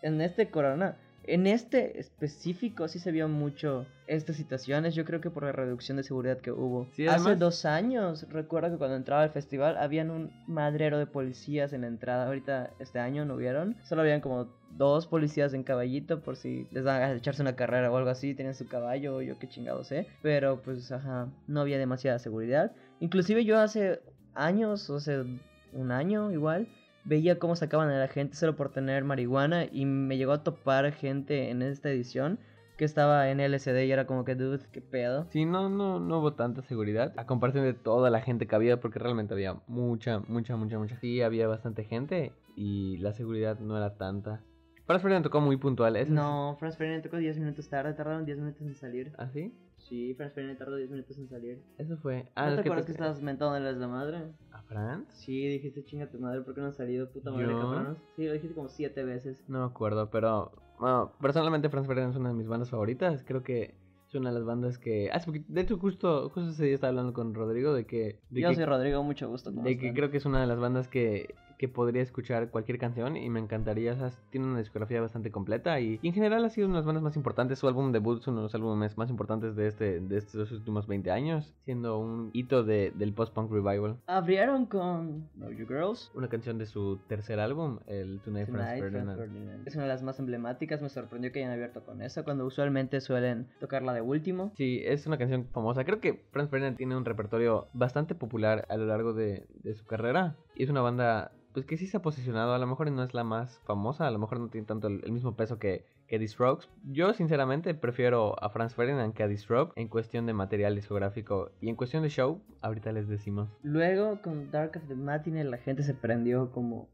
[SPEAKER 5] en este corona, en este específico sí se vio mucho estas situaciones, yo creo que por la reducción de seguridad que hubo.
[SPEAKER 4] Sí,
[SPEAKER 5] Hace dos años, recuerdo que cuando entraba al festival, habían un madrero de policías en la entrada, ahorita este año no hubieron, solo habían como dos policías en caballito por si les daban ganas de echarse una carrera o algo así, tenían su caballo yo qué chingado sé, pero pues ajá, no había demasiada seguridad. Inclusive yo hace años, o sea, un año igual, veía cómo sacaban a la gente solo por tener marihuana y me llegó a topar gente en esta edición que estaba en LSD y era como que, dude, qué pedo.
[SPEAKER 4] Sí, no, no, no hubo tanta seguridad a comparación de toda la gente que había, porque realmente había mucha, mucha, mucha, mucha. Sí, había bastante gente y la seguridad no era tanta. Franz Ferdinand tocó muy puntual, ¿eso?
[SPEAKER 5] No, Franz Ferdinand tocó 10 minutos tarde, tardaron 10 minutos en salir.
[SPEAKER 4] ¿Ah, sí?
[SPEAKER 5] Sí, Franz Ferdinand tardó 10 minutos en salir.
[SPEAKER 4] Eso fue.
[SPEAKER 5] ¿No
[SPEAKER 4] Ah,
[SPEAKER 5] te
[SPEAKER 4] es
[SPEAKER 5] acuerdas que,
[SPEAKER 4] toqué-
[SPEAKER 5] estabas mentándoles la madre?
[SPEAKER 4] ¿A Franz?
[SPEAKER 5] Sí, dijiste chinga tu madre, ¿por qué no has salido? Puta madre, cabrones. Sí, lo dijiste como 7 veces.
[SPEAKER 4] No me acuerdo, pero bueno, personalmente Franz Ferdinand es una de mis bandas favoritas. Creo que es una de las bandas que... Hace poquito- de hecho, justo, justo ese día estaba hablando con Rodrigo de que... De
[SPEAKER 5] Yo
[SPEAKER 4] que,
[SPEAKER 5] soy Rodrigo, mucho gusto. ¿cómo
[SPEAKER 4] de que creo que es una de las bandas que, que podría escuchar cualquier canción y me encantaría. O sea, tiene una discografía bastante completa y, y en general ha sido una de las bandas más importantes. Su álbum debut es uno de los álbumes más importantes de, este, de estos últimos 20 años, siendo un hito de, del post-punk revival.
[SPEAKER 5] Abrieron con Know You Girls.
[SPEAKER 4] Una canción de su tercer álbum, el Tonight,
[SPEAKER 5] Tonight, Franz
[SPEAKER 4] Ferdinand.
[SPEAKER 5] Es una de las más emblemáticas, me sorprendió que hayan abierto con eso, cuando usualmente suelen tocarla de último.
[SPEAKER 4] Sí, es una canción famosa. Creo que Franz Ferdinand tiene un repertorio bastante popular a lo largo de, de su carrera. Y es una banda pues que sí se ha posicionado. A lo mejor no es la más famosa, a lo mejor no tiene tanto el, mismo peso que, que The. Yo sinceramente prefiero a Franz Ferdinand que a The en cuestión de material discográfico. Y en cuestión de show, ahorita les decimos.
[SPEAKER 5] Luego con Dark of the Matinee la gente se prendió como...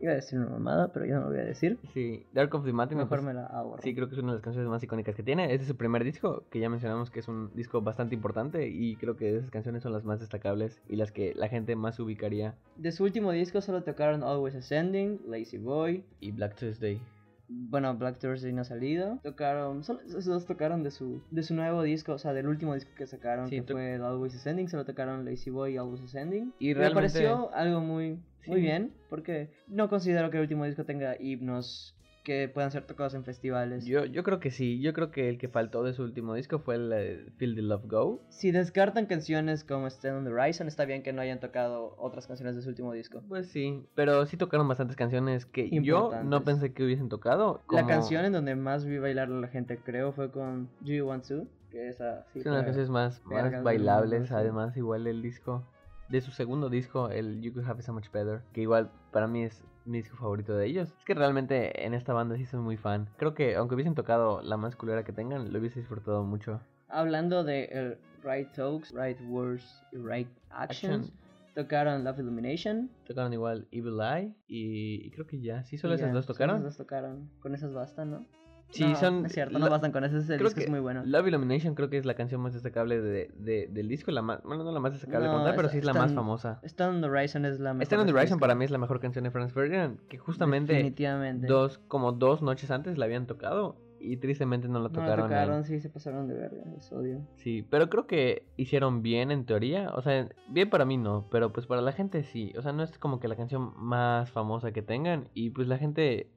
[SPEAKER 5] Iba a decir una mamada, pero yo no lo voy a decir.
[SPEAKER 4] Sí, Dark of the Matinee.
[SPEAKER 5] Mejor me la ahorro.
[SPEAKER 4] Sí, creo que es una de las canciones más icónicas que tiene. Este es su primer disco, que ya mencionamos que es un disco bastante importante y creo que esas canciones son las más destacables y las que la gente más ubicaría.
[SPEAKER 5] De su último disco solo tocaron Always Ascending, Lazy Boy.
[SPEAKER 4] Y Black Tuesday.
[SPEAKER 5] Bueno, Black Thursday no ha salido. Tocaron, solo esos dos tocaron de su, de su nuevo disco, o sea, del último disco que sacaron,
[SPEAKER 4] Sí,
[SPEAKER 5] que fue Always Ascending. Solo tocaron Lazy Boy y Always Ascending.
[SPEAKER 4] Y
[SPEAKER 5] me
[SPEAKER 4] realmente-
[SPEAKER 5] pareció algo muy, muy
[SPEAKER 4] Sí.
[SPEAKER 5] bien, porque no considero que el último disco tenga himnos que puedan ser tocados en festivales.
[SPEAKER 4] Yo, yo creo que sí, yo creo que el que faltó de su último disco fue el eh, Feel the Love Go.
[SPEAKER 5] Si descartan canciones como Stand on the Horizon, está bien que no hayan tocado otras canciones de su último disco.
[SPEAKER 4] Pues sí, pero sí tocaron bastantes canciones que yo no pensé que hubiesen tocado.
[SPEAKER 5] La canción en donde más vi bailar a la gente, creo, fue con Do You Want To, que esa sí
[SPEAKER 4] Es una de las canciones más, más bailables, además igual el disco de su segundo disco, el You Could Have It So Much Better, que igual para mí es mi disco favorito de ellos. Es que realmente en esta banda sí soy muy fan. Creo que aunque hubiesen tocado la más culera que tengan, lo hubiese disfrutado mucho.
[SPEAKER 5] Hablando de el Right Talks, Right Words y Right Actions,
[SPEAKER 4] Action.
[SPEAKER 5] tocaron Love Illumination.
[SPEAKER 4] Tocaron igual Evil Eye y, y creo que ya, sí, solo esas dos
[SPEAKER 5] solo
[SPEAKER 4] tocaron.
[SPEAKER 5] esas dos tocaron. Con esas bastan, ¿no?
[SPEAKER 4] Sí,
[SPEAKER 5] No,
[SPEAKER 4] son...
[SPEAKER 5] Es cierto, no bastan con esas. Ese disco es
[SPEAKER 4] que
[SPEAKER 5] muy bueno.
[SPEAKER 4] Love Illumination creo que es la canción más destacable de, de- del disco, la más, bueno, no la más destacable
[SPEAKER 5] No,
[SPEAKER 4] como tal, pero
[SPEAKER 5] es-
[SPEAKER 4] sí es la más famosa.
[SPEAKER 5] Stand on the Horizon es la mejor.
[SPEAKER 4] Stand on the Horizon para mí es la mejor canción de Franz Ferdinand, que justamente
[SPEAKER 5] Definitivamente.
[SPEAKER 4] dos, como dos noches antes la habían tocado y tristemente no la
[SPEAKER 5] No la
[SPEAKER 4] tocaron.
[SPEAKER 5] tocaron, sí, se pasaron de verga. Les odio.
[SPEAKER 4] Sí, pero creo que hicieron bien en teoría. O sea, bien para mí no, pero pues para la gente sí. O sea, no es como que la canción más famosa que tengan. Y pues la gente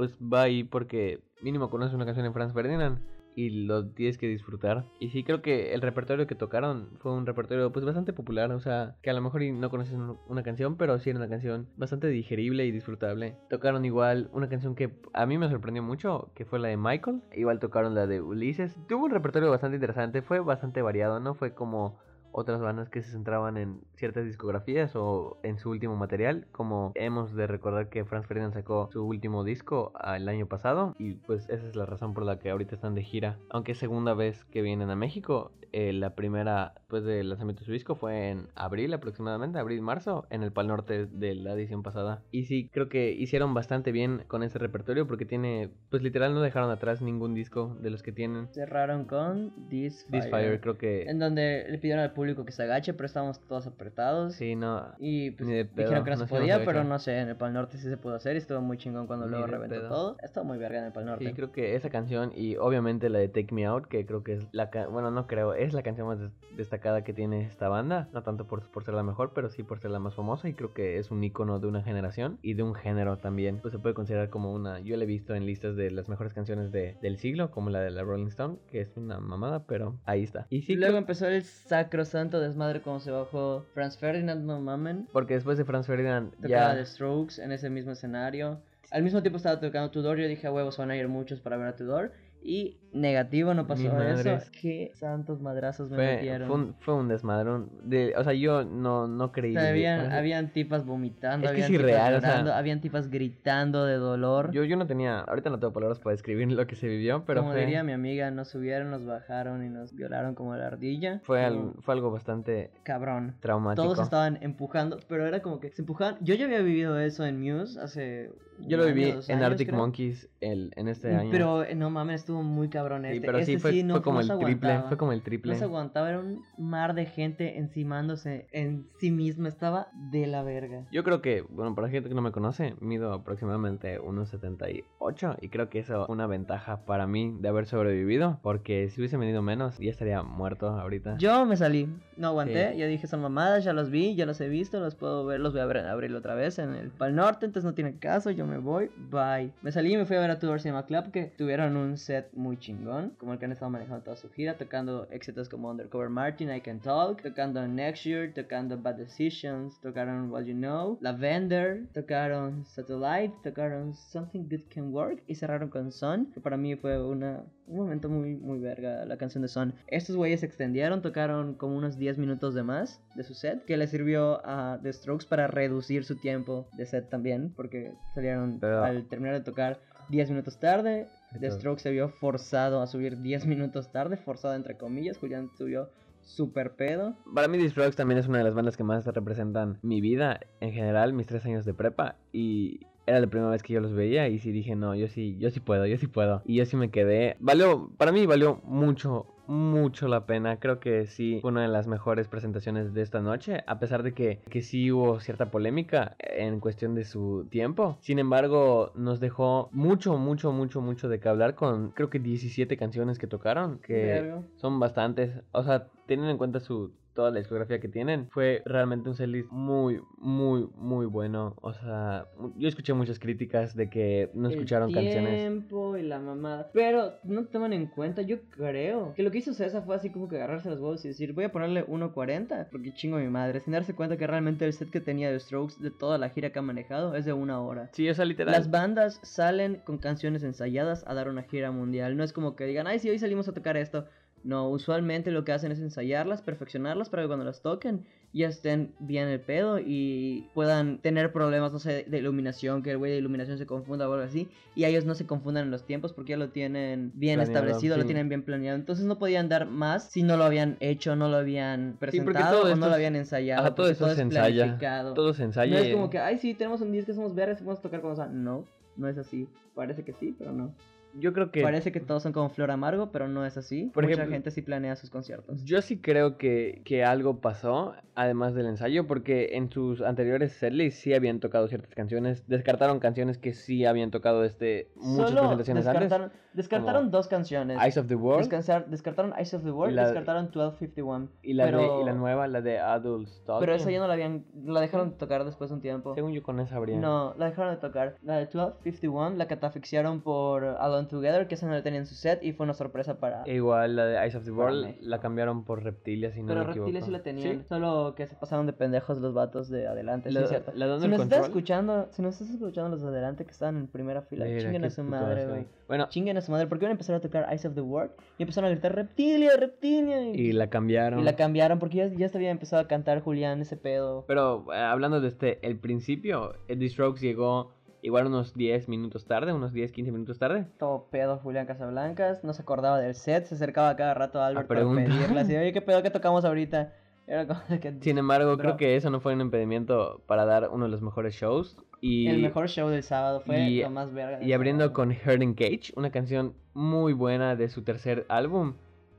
[SPEAKER 4] pues va ahí porque mínimo conoce una canción en Franz Ferdinand y lo tienes que disfrutar. Y sí creo que el repertorio que tocaron fue un repertorio pues bastante popular. O sea, que a lo mejor no conoces un- una canción, pero sí era una canción bastante digerible y disfrutable. Tocaron igual una canción que a mí me sorprendió mucho, que fue la de Michael. Igual tocaron la de Ulises. Tuvo un repertorio bastante interesante, fue bastante variado, ¿no? Fue como otras bandas que se centraban en ciertas discografías o en su último material, como hemos de recordar que Franz Ferdinand sacó su último disco el año pasado y pues esa es la razón por la que ahorita están de gira, aunque es segunda vez que vienen a México, eh, la primera pues del lanzamiento de su disco fue en abril aproximadamente, abril-marzo, en el Pal Norte de la edición pasada y sí, creo que hicieron bastante bien con ese repertorio porque tiene, pues literal no dejaron atrás ningún disco de los que tienen.
[SPEAKER 5] Cerraron con This Fire.
[SPEAKER 4] This Fire creo que...
[SPEAKER 5] En donde le pidieron al público que se agache, pero estábamos todos apretados.
[SPEAKER 4] Sí, no,
[SPEAKER 5] Y pues dijeron que no,
[SPEAKER 4] no
[SPEAKER 5] se podía, pero no sé, en el Pal Norte sí se pudo hacer y estuvo muy chingón cuando
[SPEAKER 4] Ni
[SPEAKER 5] luego reventó
[SPEAKER 4] pedo.
[SPEAKER 5] todo. Estuvo muy verga en el Pal Norte.
[SPEAKER 4] Sí, creo que esa canción y obviamente la de Take Me Out, que creo que es la bueno, no creo, es la canción más des- destacada que tiene esta banda, no tanto por, por ser la mejor, pero sí por ser la más famosa y creo que es un icono de una generación y de un género también, pues se puede considerar como una, yo la he visto en listas de las mejores canciones de- del siglo, como la de la Rolling Stone, que es una mamada, pero ahí está. Y sí,
[SPEAKER 5] Luego
[SPEAKER 4] creo-
[SPEAKER 5] empezó el sacrosanto desmadre cuando se bajó Franz Ferdinand, no mamen.
[SPEAKER 4] porque después de Franz Ferdinand
[SPEAKER 5] Tocaba
[SPEAKER 4] ya...
[SPEAKER 5] The Strokes en ese mismo escenario. Al mismo tiempo estaba tocando Tudor. Yo dije, a huevos, van a ir muchos para ver a Tudor. Y negativo, no pasó eso. Qué santos madrazos me
[SPEAKER 4] Fue,
[SPEAKER 5] metieron.
[SPEAKER 4] fue, un, fue un desmadre, un- de, o sea, yo no, no creí...
[SPEAKER 5] O sea, habían, tipas vomitando,
[SPEAKER 4] Es que
[SPEAKER 5] habían
[SPEAKER 4] es
[SPEAKER 5] tipas
[SPEAKER 4] irreal, o sea-
[SPEAKER 5] habían tipas gritando de dolor.
[SPEAKER 4] Yo, yo no tenía, ahorita no tengo palabras para describir lo que se vivió, pero
[SPEAKER 5] Como
[SPEAKER 4] fue,
[SPEAKER 5] diría mi amiga, nos subieron, nos bajaron y nos violaron como la ardilla.
[SPEAKER 4] fue,
[SPEAKER 5] Como,
[SPEAKER 4] al- fue algo bastante
[SPEAKER 5] Cabrón.
[SPEAKER 4] traumático.
[SPEAKER 5] Todos estaban empujando, pero era como que se empujaban. Yo ya había vivido eso en Muse hace.
[SPEAKER 4] Yo lo viví en
[SPEAKER 5] años,
[SPEAKER 4] Arctic
[SPEAKER 5] creo.
[SPEAKER 4] Monkeys el, en este año.
[SPEAKER 5] Pero eh, no mames, estuvo muy cabrón
[SPEAKER 4] sí,
[SPEAKER 5] este.
[SPEAKER 4] pero sí,
[SPEAKER 5] Este
[SPEAKER 4] fue,
[SPEAKER 5] no,
[SPEAKER 4] fue como
[SPEAKER 5] no
[SPEAKER 4] el triple,
[SPEAKER 5] aguantaba.
[SPEAKER 4] fue como el triple.
[SPEAKER 5] No se aguantaba, era un mar de gente encimándose en sí misma. Estaba de la verga.
[SPEAKER 4] Yo creo que, bueno, para la gente que no me conoce, mido aproximadamente 1.78 y creo que eso fue una ventaja para mí de haber sobrevivido, porque si hubiese medido menos ya estaría muerto ahorita.
[SPEAKER 5] Yo me salí, no aguanté,
[SPEAKER 4] Sí.
[SPEAKER 5] yo dije son mamadas, ya los vi, ya los he visto, los puedo ver, los voy a ver en abril otra vez en el Pal Norte, entonces no tiene caso, yo me voy, bye. Me salí y me fui a ver a Tudor Cinema Club que tuvieron un set muy chingón, como el que han estado manejando toda su gira, tocando éxitos como Undercover Martin, I Can Talk, tocando Next Year, tocando Bad Decisions, tocaron What You Know, Lavender, tocaron Satellite, tocaron Something Good Can Work y cerraron con Sun, que para mí fue una, un momento muy, muy verga la canción de Sun. Estos güeyes se extendieron, tocaron como unos 10 minutos de más de su set, que le sirvió a The Strokes para reducir su tiempo de set también, porque salieron
[SPEAKER 4] Pero-
[SPEAKER 5] al terminar de tocar 10 minutos tarde. The Strokes se vio forzado a subir 10 minutos tarde, forzado entre comillas. Julián subió super pedo.
[SPEAKER 4] Para mí, The Strokes también es una de las bandas que más representan mi vida en general, mis tres años de prepa. Y era la primera vez que yo los veía y sí dije, no, yo sí, yo sí puedo, yo sí puedo. Y yo sí me quedé. Valió, para mí valió mucho, mucho la pena. Creo que sí fue una de las mejores presentaciones de esta noche, a pesar de que, que sí hubo cierta polémica en cuestión de su tiempo. Sin embargo, nos dejó mucho, mucho, mucho, mucho de qué hablar con creo que 17 canciones que tocaron, que
[SPEAKER 5] Verga.
[SPEAKER 4] son bastantes. O sea, teniendo en cuenta su toda la discografía que tienen, fue realmente un setlist muy, muy, muy bueno. O sea, yo escuché muchas críticas de que no escucharon
[SPEAKER 5] el
[SPEAKER 4] canciones.
[SPEAKER 5] tiempo y la mamada. Pero no toman en cuenta, yo creo que lo que hizo César fue así como que agarrarse los huevos y decir, voy a ponerle 1.40 porque chingo a mi madre, sin darse cuenta que realmente el set que tenía de Strokes de toda la gira que ha manejado es de una hora.
[SPEAKER 4] Sí, o sea, literal.
[SPEAKER 5] Las bandas salen con canciones ensayadas a dar una gira mundial. No es como que digan, ay, sí, hoy salimos a tocar esto. No, usualmente lo que hacen es ensayarlas, perfeccionarlas para que cuando las toquen ya estén bien el pedo y puedan tener problemas, no sé, de iluminación, que el güey de iluminación se confunda o algo así, y ellos no se confundan en los tiempos porque ya lo tienen bien
[SPEAKER 4] Planeado,
[SPEAKER 5] establecido, lo
[SPEAKER 4] sí.
[SPEAKER 5] tienen bien planeado. Entonces no podían dar más si no lo habían hecho, no lo habían presentado
[SPEAKER 4] todo
[SPEAKER 5] o
[SPEAKER 4] esto
[SPEAKER 5] no lo habían ensayado.
[SPEAKER 4] Ajá, todo eso se
[SPEAKER 5] es
[SPEAKER 4] ensaya.
[SPEAKER 5] planificado.
[SPEAKER 4] Todo se ensaya.
[SPEAKER 5] No es como que, ay, sí, tenemos un disco, somos verdes, vamos a tocar sea. No, no es así. Parece que sí, pero no.
[SPEAKER 4] Yo creo que.
[SPEAKER 5] Parece que todos son como flor amargo, pero no es así.
[SPEAKER 4] Por
[SPEAKER 5] Mucha
[SPEAKER 4] ejemplo-
[SPEAKER 5] gente sí planea sus conciertos.
[SPEAKER 4] Yo sí creo que, que algo pasó, además del ensayo, porque en sus anteriores setlists sí habían tocado ciertas canciones, descartaron canciones que sí habían tocado este muchas
[SPEAKER 5] Solo
[SPEAKER 4] presentaciones
[SPEAKER 5] descartaron, descartaron
[SPEAKER 4] como
[SPEAKER 5] dos canciones.
[SPEAKER 4] Eyes of the World
[SPEAKER 5] Descansar- descartaron Eyes of the World
[SPEAKER 4] la-
[SPEAKER 5] descartaron 1251.
[SPEAKER 4] y la, de,
[SPEAKER 5] pero,
[SPEAKER 4] y la nueva, la de Adults Talking.
[SPEAKER 5] Pero esa ya no la habían. La dejaron de tocar después de un tiempo.
[SPEAKER 4] Según yo con esa habría.
[SPEAKER 5] No, la dejaron de tocar. La de 1251 la catafixiaron por Alone Together, que esa no la tenían en su set y fue una sorpresa para.
[SPEAKER 4] E igual la de Eyes of the World la cambiaron por Reptilia, si no
[SPEAKER 5] pero
[SPEAKER 4] me
[SPEAKER 5] reptiles sí la tenían.
[SPEAKER 4] ¿Sí?
[SPEAKER 5] Solo que se pasaron de pendejos los vatos de adelante. sí,
[SPEAKER 4] La,
[SPEAKER 5] es cierto.
[SPEAKER 4] la de
[SPEAKER 5] Si nos estás escuchando, si nos estás escuchando los de adelante que estaban en primera fila, chinguen a su madre, güey.
[SPEAKER 4] Bueno,
[SPEAKER 5] Chinguen a su madre, porque iban a empezar a tocar Eyes of the World y empezaron a gritar reptilia, reptilia.
[SPEAKER 4] y la cambiaron.
[SPEAKER 5] y la cambiaron porque ya, ya se había empezado a cantar Julián ese pedo.
[SPEAKER 4] Pero eh, hablando de este, el principio, Eddie Strokes llegó igual unos 10 minutos tarde, unos 10, 15 minutos tarde.
[SPEAKER 5] Todo pedo Julián Casablancas, no se acordaba del set, se acercaba cada rato a Albert para
[SPEAKER 4] preguntar.
[SPEAKER 5] pedirle así, oye, ¿qué pedo que tocamos ahorita? Era como de que
[SPEAKER 4] Sin embargo,
[SPEAKER 5] Bro.
[SPEAKER 4] creo que eso no fue un impedimento para dar uno de los mejores shows. Y,
[SPEAKER 5] el mejor show del sábado fue
[SPEAKER 4] y-
[SPEAKER 5] lo más verga.
[SPEAKER 4] y abriendo
[SPEAKER 5] sábado.
[SPEAKER 4] con Hurting Cage, una canción muy buena de su tercer álbum,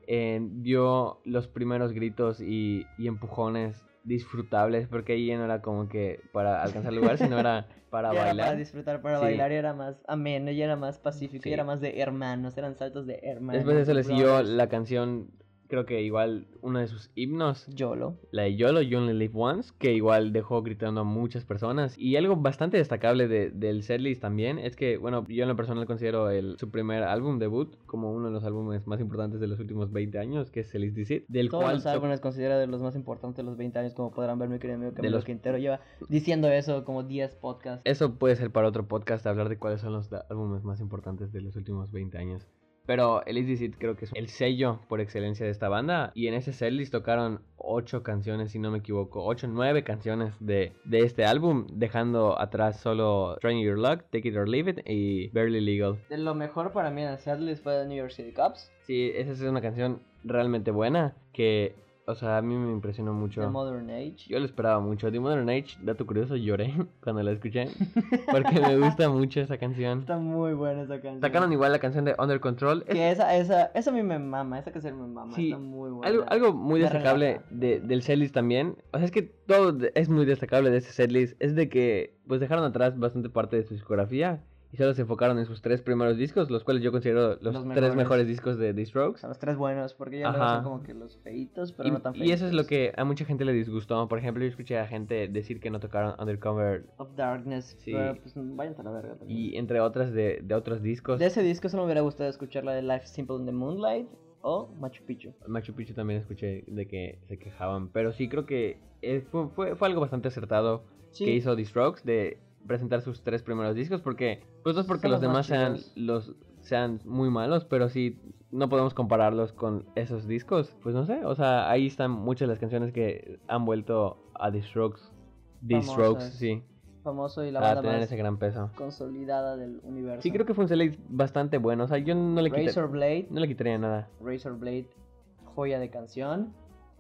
[SPEAKER 4] eh, dio los primeros gritos y, y empujones disfrutables, porque ahí ya no era como que para alcanzar lugar, sino era para
[SPEAKER 5] Ya era
[SPEAKER 4] bailar.
[SPEAKER 5] para disfrutar, para
[SPEAKER 4] Sí.
[SPEAKER 5] bailar y era más ameno, y era más pacífico,
[SPEAKER 4] Sí.
[SPEAKER 5] y era más de hermanos, eran saltos de hermanos.
[SPEAKER 4] Después de eso le siguió la canción, creo que igual uno de sus himnos,
[SPEAKER 5] YOLO.
[SPEAKER 4] la de YOLO, You Only Live Once, que igual dejó gritando a muchas personas. Y algo bastante destacable de- del setlist también es que, bueno, yo en lo personal considero el, su primer álbum debut como uno de los álbumes más importantes de los últimos 20 años, que es Celeste Deceit, del
[SPEAKER 5] Todos
[SPEAKER 4] cual
[SPEAKER 5] los álbumes considera de los más importantes de los 20 años, como podrán ver mi querido amigo Camilo
[SPEAKER 4] los-
[SPEAKER 5] Quintero lleva diciendo eso como 10 podcasts.
[SPEAKER 4] Eso puede ser para otro podcast hablar de cuáles son los álbumes más importantes de los últimos 20 años. Pero Elise Deceit creo que es el sello por excelencia de esta banda. Y en ese setlist tocaron 8 canciones, si no me equivoco. 8, 9 canciones de, de este álbum. Dejando atrás solo Trying Your Luck, Take It or Leave It y Barely Legal.
[SPEAKER 5] De Lo mejor para mí en el setlist fue New York City Cops,
[SPEAKER 4] Sí, esa es una canción realmente buena. Que, o sea, a mí me impresionó mucho.
[SPEAKER 5] The Modern Age.
[SPEAKER 4] Yo lo esperaba mucho. The Modern Age, dato curioso, lloré cuando la escuché. Porque me gusta mucho esa canción.
[SPEAKER 5] Está muy buena esa canción.
[SPEAKER 4] Sacaron igual la canción de Under Control. Es
[SPEAKER 5] Que esa, esa, esa a mí me mama, esa canción me mama,
[SPEAKER 4] Sí,
[SPEAKER 5] está muy buena.
[SPEAKER 4] algo, algo muy
[SPEAKER 5] Me
[SPEAKER 4] destacable de- del setlist también. O sea, es que todo es muy destacable de este setlist. Es de que pues dejaron atrás bastante parte de su discografía. Y solo se enfocaron en sus tres primeros discos, los cuales yo considero los,
[SPEAKER 5] Los
[SPEAKER 4] tres
[SPEAKER 5] mejores.
[SPEAKER 4] discos de The Strokes.
[SPEAKER 5] Los tres buenos, porque ya luego son como que los feitos, pero
[SPEAKER 4] Y,
[SPEAKER 5] no tan
[SPEAKER 4] y
[SPEAKER 5] feitos.
[SPEAKER 4] eso es lo que a mucha gente le disgustó. Por ejemplo, yo escuché a gente decir que no tocaron Undercover
[SPEAKER 5] Of Darkness,
[SPEAKER 4] Sí.
[SPEAKER 5] pero pues vayan a la verga también.
[SPEAKER 4] y entre otras de, de otros discos.
[SPEAKER 5] De ese disco solo me hubiera gustado escuchar la de Life Simple in the Moonlight o Machu Picchu.
[SPEAKER 4] Machu Picchu también escuché de que se quejaban. Pero sí creo que eh, fue, fue, fue algo bastante acertado
[SPEAKER 5] Sí,
[SPEAKER 4] que hizo The Strokes de presentar sus tres primeros discos. Porque, pues no es porque
[SPEAKER 5] Son
[SPEAKER 4] los
[SPEAKER 5] los más
[SPEAKER 4] demás sean, los, sean muy malos, pero sí no podemos compararlos con esos discos. Pues no sé, o sea, ahí están muchas de las canciones que han vuelto a The Strokes. The. Strokes, sí,
[SPEAKER 5] famoso y la
[SPEAKER 4] para
[SPEAKER 5] banda
[SPEAKER 4] tener
[SPEAKER 5] más
[SPEAKER 4] ese gran peso.
[SPEAKER 5] consolidada del universo.
[SPEAKER 4] Sí, creo que fue un select bastante bueno. O sea, yo no le, quita-
[SPEAKER 5] Razor Blade,
[SPEAKER 4] no le quitaría nada.
[SPEAKER 5] Razor Blade, joya de canción.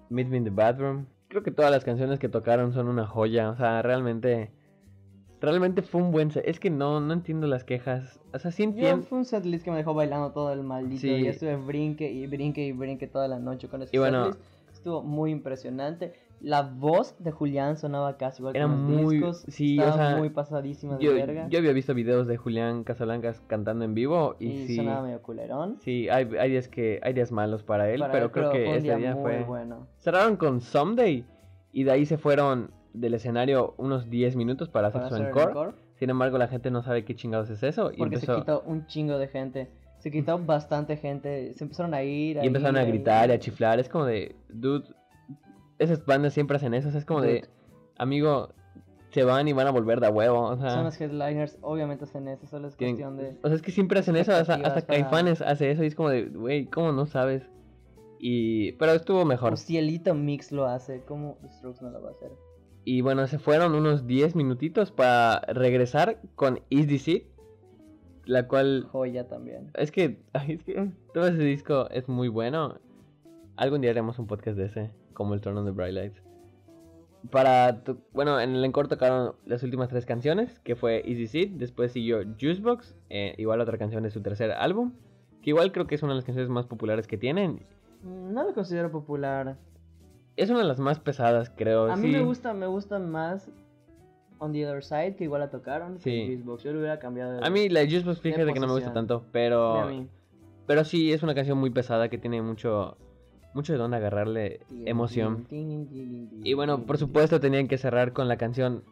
[SPEAKER 4] Meet Me in the Bathroom. Creo que todas las canciones que tocaron son una joya. O sea, realmente. Realmente fue un buen set. Es que no, no entiendo las quejas. O sea, sí
[SPEAKER 5] Yo
[SPEAKER 4] entiendo.
[SPEAKER 5] fue un setlist que me dejó bailando todo el maldito
[SPEAKER 4] Sí.
[SPEAKER 5] día. Estuve brinque y brinque y brinque toda la noche con ese
[SPEAKER 4] Y bueno-
[SPEAKER 5] setlist. Estuvo muy impresionante. La voz de Julián sonaba casi igual que los
[SPEAKER 4] muy-
[SPEAKER 5] discos.
[SPEAKER 4] sí, o
[SPEAKER 5] Estaba
[SPEAKER 4] sea,
[SPEAKER 5] muy pasadísima de
[SPEAKER 4] Yo,
[SPEAKER 5] verga.
[SPEAKER 4] yo había visto videos de Julián Casablancas cantando en vivo. Y,
[SPEAKER 5] y
[SPEAKER 4] sí.
[SPEAKER 5] sonaba medio culerón.
[SPEAKER 4] Sí, hay, hay días que hay días malos para él.
[SPEAKER 5] Para
[SPEAKER 4] pero
[SPEAKER 5] él,
[SPEAKER 4] creo que ese día fue.
[SPEAKER 5] bueno.
[SPEAKER 4] Cerraron con Someday. Y de ahí se fueron del escenario unos 10 minutos para hacer su encore. Sin embargo, la gente no sabe qué chingados es eso. Y
[SPEAKER 5] Porque
[SPEAKER 4] empezó,
[SPEAKER 5] se quitó un chingo de gente. Se quitó bastante gente. Se empezaron a ir.
[SPEAKER 4] y empezaron a gritar y a chiflar. Es como de, dude, esas bandas siempre hacen eso. o sea, es como de, amigo, se van y van a volver de a huevo. O sea,
[SPEAKER 5] Son los headliners, obviamente hacen eso, solo es cuestión de...
[SPEAKER 4] o sea, es que siempre hacen eso. Hasta, hasta
[SPEAKER 5] para-
[SPEAKER 4] Caifanes hace eso. Y es como de, güey, ¿cómo no sabes? Y, pero estuvo mejor.
[SPEAKER 5] O Cielito Mix lo hace, ¿cómo Strokes no lo va a hacer?
[SPEAKER 4] Y bueno, se fueron unos 10 minutitos para regresar con Is This It, la cual
[SPEAKER 5] Joya también.
[SPEAKER 4] Es que, es que todo ese disco es muy bueno. Algún día haremos un podcast de ese, como el Turn on the Bright Lights. Para, tu- bueno, en el encore tocaron las últimas tres canciones, que fue Easy Seed, después siguió Juicebox, eh, igual otra canción de su tercer álbum, que igual creo que es una de las canciones más populares que tienen.
[SPEAKER 5] Mm, No lo considero popular.
[SPEAKER 4] Es una de las más pesadas, creo.
[SPEAKER 5] A mí me gusta, me gusta más On the Other Side, que igual la tocaron. que
[SPEAKER 4] Sí.
[SPEAKER 5] Yo lo hubiera cambiado. de-
[SPEAKER 4] A mí la Juicebox, fíjate que no me gusta tanto, pero...
[SPEAKER 5] mí.
[SPEAKER 4] Pero sí, es una canción muy pesada que tiene mucho, mucho de dónde agarrarle emoción. Y bueno, por supuesto tenían que cerrar con la canción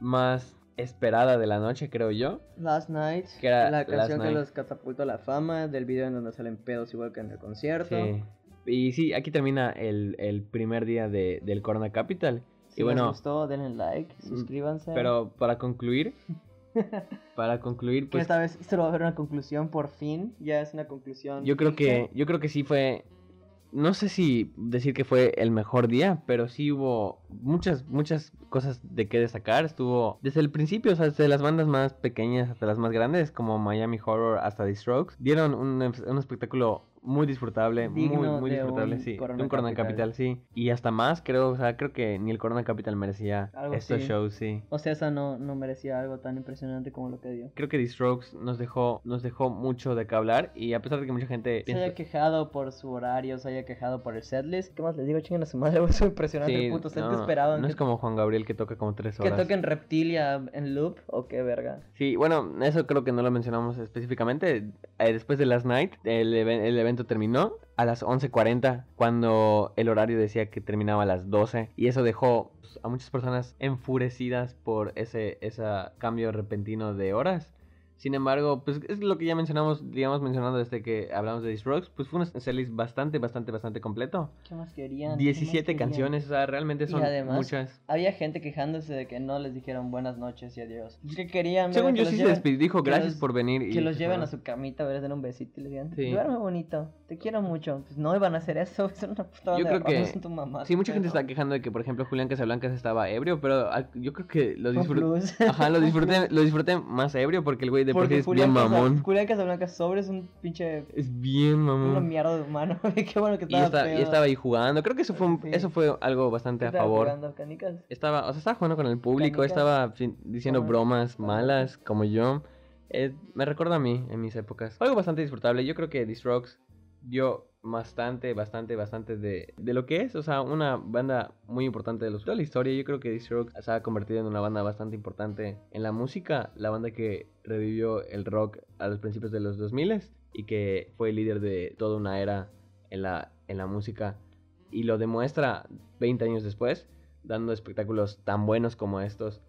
[SPEAKER 4] más esperada de la noche, creo yo.
[SPEAKER 5] Last Night,
[SPEAKER 4] Que era
[SPEAKER 5] la canción que
[SPEAKER 4] Night.
[SPEAKER 5] los catapultó a la fama, del video en donde salen pedos igual que en el concierto.
[SPEAKER 4] Sí. Y sí, aquí termina el, el primer día de, del Corona Capital.
[SPEAKER 5] Si
[SPEAKER 4] y bueno,
[SPEAKER 5] les gustó, denle like,
[SPEAKER 4] Mm,
[SPEAKER 5] suscríbanse.
[SPEAKER 4] pero para concluir, para concluir,
[SPEAKER 5] que
[SPEAKER 4] pues
[SPEAKER 5] esta vez esto va a haber una conclusión por fin. Ya es una conclusión.
[SPEAKER 4] yo creo que, yo creo que sí fue, no sé si decir que fue el mejor día, pero sí hubo muchas, muchas cosas de qué destacar. Estuvo desde el principio, o sea, desde las bandas más pequeñas hasta las más grandes, como Miami Horror hasta The Strokes, dieron un, un espectáculo muy disfrutable, muy,
[SPEAKER 5] Digno
[SPEAKER 4] muy disfrutable, sí,
[SPEAKER 5] Corona
[SPEAKER 4] de un Corona
[SPEAKER 5] Capital.
[SPEAKER 4] Capital, sí. Y hasta más, creo, o sea, creo que ni el Corona Capital merecía
[SPEAKER 5] Algo
[SPEAKER 4] estos
[SPEAKER 5] así.
[SPEAKER 4] shows, sí.
[SPEAKER 5] O sea, esa no, no merecía algo tan impresionante como lo que dio.
[SPEAKER 4] Creo que The Strokes nos dejó, nos dejó mucho de qué hablar y a pesar de que mucha gente
[SPEAKER 5] Se
[SPEAKER 4] piensa...
[SPEAKER 5] haya quejado por su horario, se haya quejado por el setlist. ¿Qué más les digo? Chinguen a su madre, es impresionante
[SPEAKER 4] Sí,
[SPEAKER 5] el puto set
[SPEAKER 4] no,
[SPEAKER 5] que esperaban.
[SPEAKER 4] no
[SPEAKER 5] que,
[SPEAKER 4] es como Juan Gabriel que toca como tres
[SPEAKER 5] que
[SPEAKER 4] horas.
[SPEAKER 5] toquen Reptilia en loop o qué verga.
[SPEAKER 4] Sí, bueno, eso creo que no lo mencionamos específicamente. Eh, después de Last Night, el, el evento terminó a las 11.40, cuando el horario decía que terminaba a las 12. Y eso dejó pues, a muchas personas enfurecidas por ese, ese cambio repentino de horas. Sin embargo, pues es lo que ya mencionamos, digamos, mencionando desde que hablamos de Strokes, pues fue un setlist bastante, bastante, bastante completo.
[SPEAKER 5] ¿Qué más querían? ¿Qué
[SPEAKER 4] 17
[SPEAKER 5] más querían?
[SPEAKER 4] canciones, o sea, realmente
[SPEAKER 5] Y
[SPEAKER 4] son
[SPEAKER 5] además,
[SPEAKER 4] muchas.
[SPEAKER 5] Había gente quejándose de que no les dijeron buenas noches y adiós. Y que querían.
[SPEAKER 4] Según yo sí se
[SPEAKER 5] lleven-
[SPEAKER 4] despidió, dijo gracias
[SPEAKER 5] los-
[SPEAKER 4] por venir. y
[SPEAKER 5] Que los lleven
[SPEAKER 4] fueron".
[SPEAKER 5] a su camita, a ver, den un besito y les digan,
[SPEAKER 4] Sí.
[SPEAKER 5] duerme bonito, te quiero mucho. Pues no iban a hacer eso, es una puta
[SPEAKER 4] Yo creo que-
[SPEAKER 5] tu mamá.
[SPEAKER 4] Sí, mucha gente está quejando de que, por ejemplo, Julián Casablancas estaba ebrio, pero ah, yo creo que lo disfruté. Ajá, lo disfruté, lo disfruté más ebrio porque el güey de por sí
[SPEAKER 5] Porque
[SPEAKER 4] es
[SPEAKER 5] Julián,
[SPEAKER 4] bien
[SPEAKER 5] Casa-
[SPEAKER 4] mamón.
[SPEAKER 5] Julián Casablanca sobre es un pinche.
[SPEAKER 4] Es bien
[SPEAKER 5] Una
[SPEAKER 4] mamón.
[SPEAKER 5] mierda de humano. Qué bueno que
[SPEAKER 4] Y,
[SPEAKER 5] estaba.
[SPEAKER 4] está- y estaba ahí jugando. Creo que eso fue, un-
[SPEAKER 5] Sí.
[SPEAKER 4] eso fue algo bastante a favor.
[SPEAKER 5] jugando canicas.
[SPEAKER 4] Estaba, o sea, estaba jugando con el público,
[SPEAKER 5] Canicas.
[SPEAKER 4] estaba diciendo bromas malas como yo. Eh, me recuerda a mí en mis épocas. Fue algo bastante disfrutable. Yo creo que Strokes dio bastante, bastante, bastante de, de lo que es. O sea, una banda muy importante de toda la historia. Yo creo que The Strokes se ha convertido en una banda bastante importante en la música. La banda que revivió el rock a los principios de los 2000 y que fue líder de toda una era en la, en la música. Y lo demuestra 20 años después, dando espectáculos tan buenos como estos.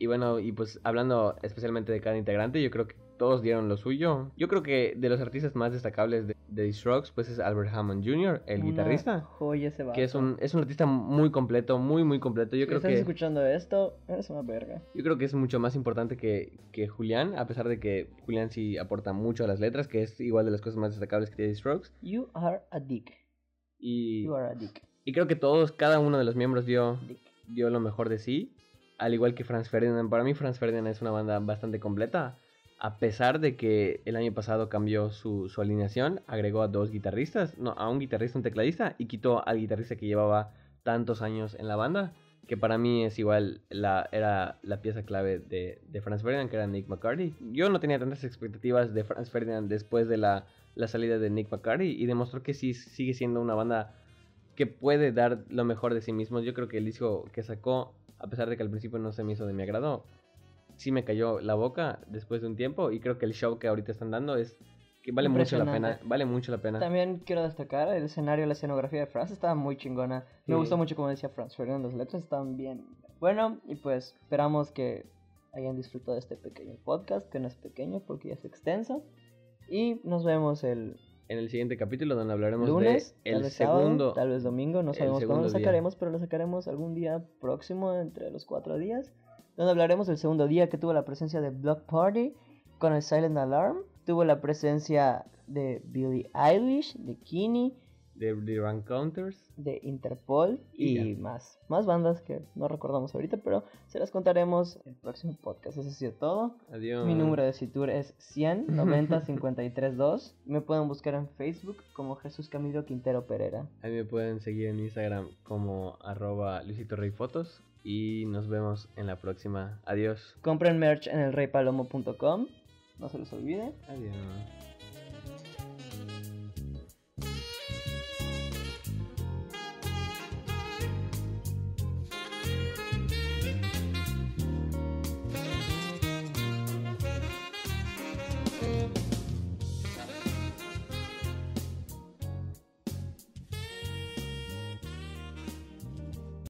[SPEAKER 4] Y bueno, y pues hablando especialmente de cada integrante, yo creo que todos dieron lo suyo. Yo creo que de los artistas más destacables de, de The Strokes, pues es Albert Hammond Jr., el
[SPEAKER 5] Una
[SPEAKER 4] guitarrista.
[SPEAKER 5] Joya ese vato.
[SPEAKER 4] Que es un, es un artista muy completo, muy, muy completo. Yo
[SPEAKER 5] si
[SPEAKER 4] creo
[SPEAKER 5] estás
[SPEAKER 4] que...
[SPEAKER 5] escuchando esto, eres una verga.
[SPEAKER 4] Yo creo que es mucho más importante que, que Julián, a pesar de que Julián sí aporta mucho a las letras, que es igual de las cosas más destacables que tiene The Strokes.
[SPEAKER 5] You are a dick.
[SPEAKER 4] Y,
[SPEAKER 5] You are a dick.
[SPEAKER 4] y creo que todos, cada uno de los miembros dio,
[SPEAKER 5] dick.
[SPEAKER 4] dio lo mejor de sí. Al igual que Franz Ferdinand. Para mí Franz Ferdinand es una banda bastante completa. A pesar de que el año pasado cambió su, su alineación, agregó a dos guitarristas, no, a un guitarrista, un tecladista, y quitó al guitarrista que llevaba tantos años en la banda, que para mí es igual, la, era la pieza clave de, Franz Ferdinand, que era Nick McCarty. Yo no tenía tantas expectativas de Franz Ferdinand después de la, la salida de Nick McCarty, y demostró que sí sigue siendo una banda que puede dar lo mejor de sí mismo. Yo creo que el disco que sacó, a pesar de que al principio no se me hizo de mi agrado, sí me cayó la boca después de un tiempo y creo que el show que ahorita están dando es que vale mucho la pena, vale mucho la pena.
[SPEAKER 5] También quiero destacar el escenario, la escenografía de Franz estaba muy chingona. Me gustó mucho como decía Franz Ferdinand, las letras estaban bien. Bueno, y pues esperamos que hayan disfrutado de este pequeño podcast, que no es pequeño porque ya es extenso. Y nos vemos el
[SPEAKER 4] En el siguiente capítulo donde hablaremos
[SPEAKER 5] lunes,
[SPEAKER 4] de
[SPEAKER 5] tal
[SPEAKER 4] el
[SPEAKER 5] sábado,
[SPEAKER 4] segundo
[SPEAKER 5] tal vez domingo, no sabemos cuándo lo sacaremos, pero lo sacaremos algún día próximo entre los cuatro días. Donde hablaremos del segundo día que tuvo la presencia de Block Party con el Silent Alarm, tuvo la presencia de Billie Eilish, de Kini,
[SPEAKER 4] de The Counters.
[SPEAKER 5] de Interpol
[SPEAKER 4] Y
[SPEAKER 5] más. Más bandas que no recordamos ahorita, pero se las contaremos en el próximo podcast. Eso ha sido todo.
[SPEAKER 4] Adiós.
[SPEAKER 5] Mi número de Citur es 100 90 53 2. Me pueden buscar en Facebook como Jesús Camilo Quintero Pereira.
[SPEAKER 4] A mí me pueden seguir en Instagram como arroba Luisito Rey Fotos. Y nos vemos en la próxima. Adiós.
[SPEAKER 5] Compren merch en elreypalomo.com. No se los olvide.
[SPEAKER 4] Adiós.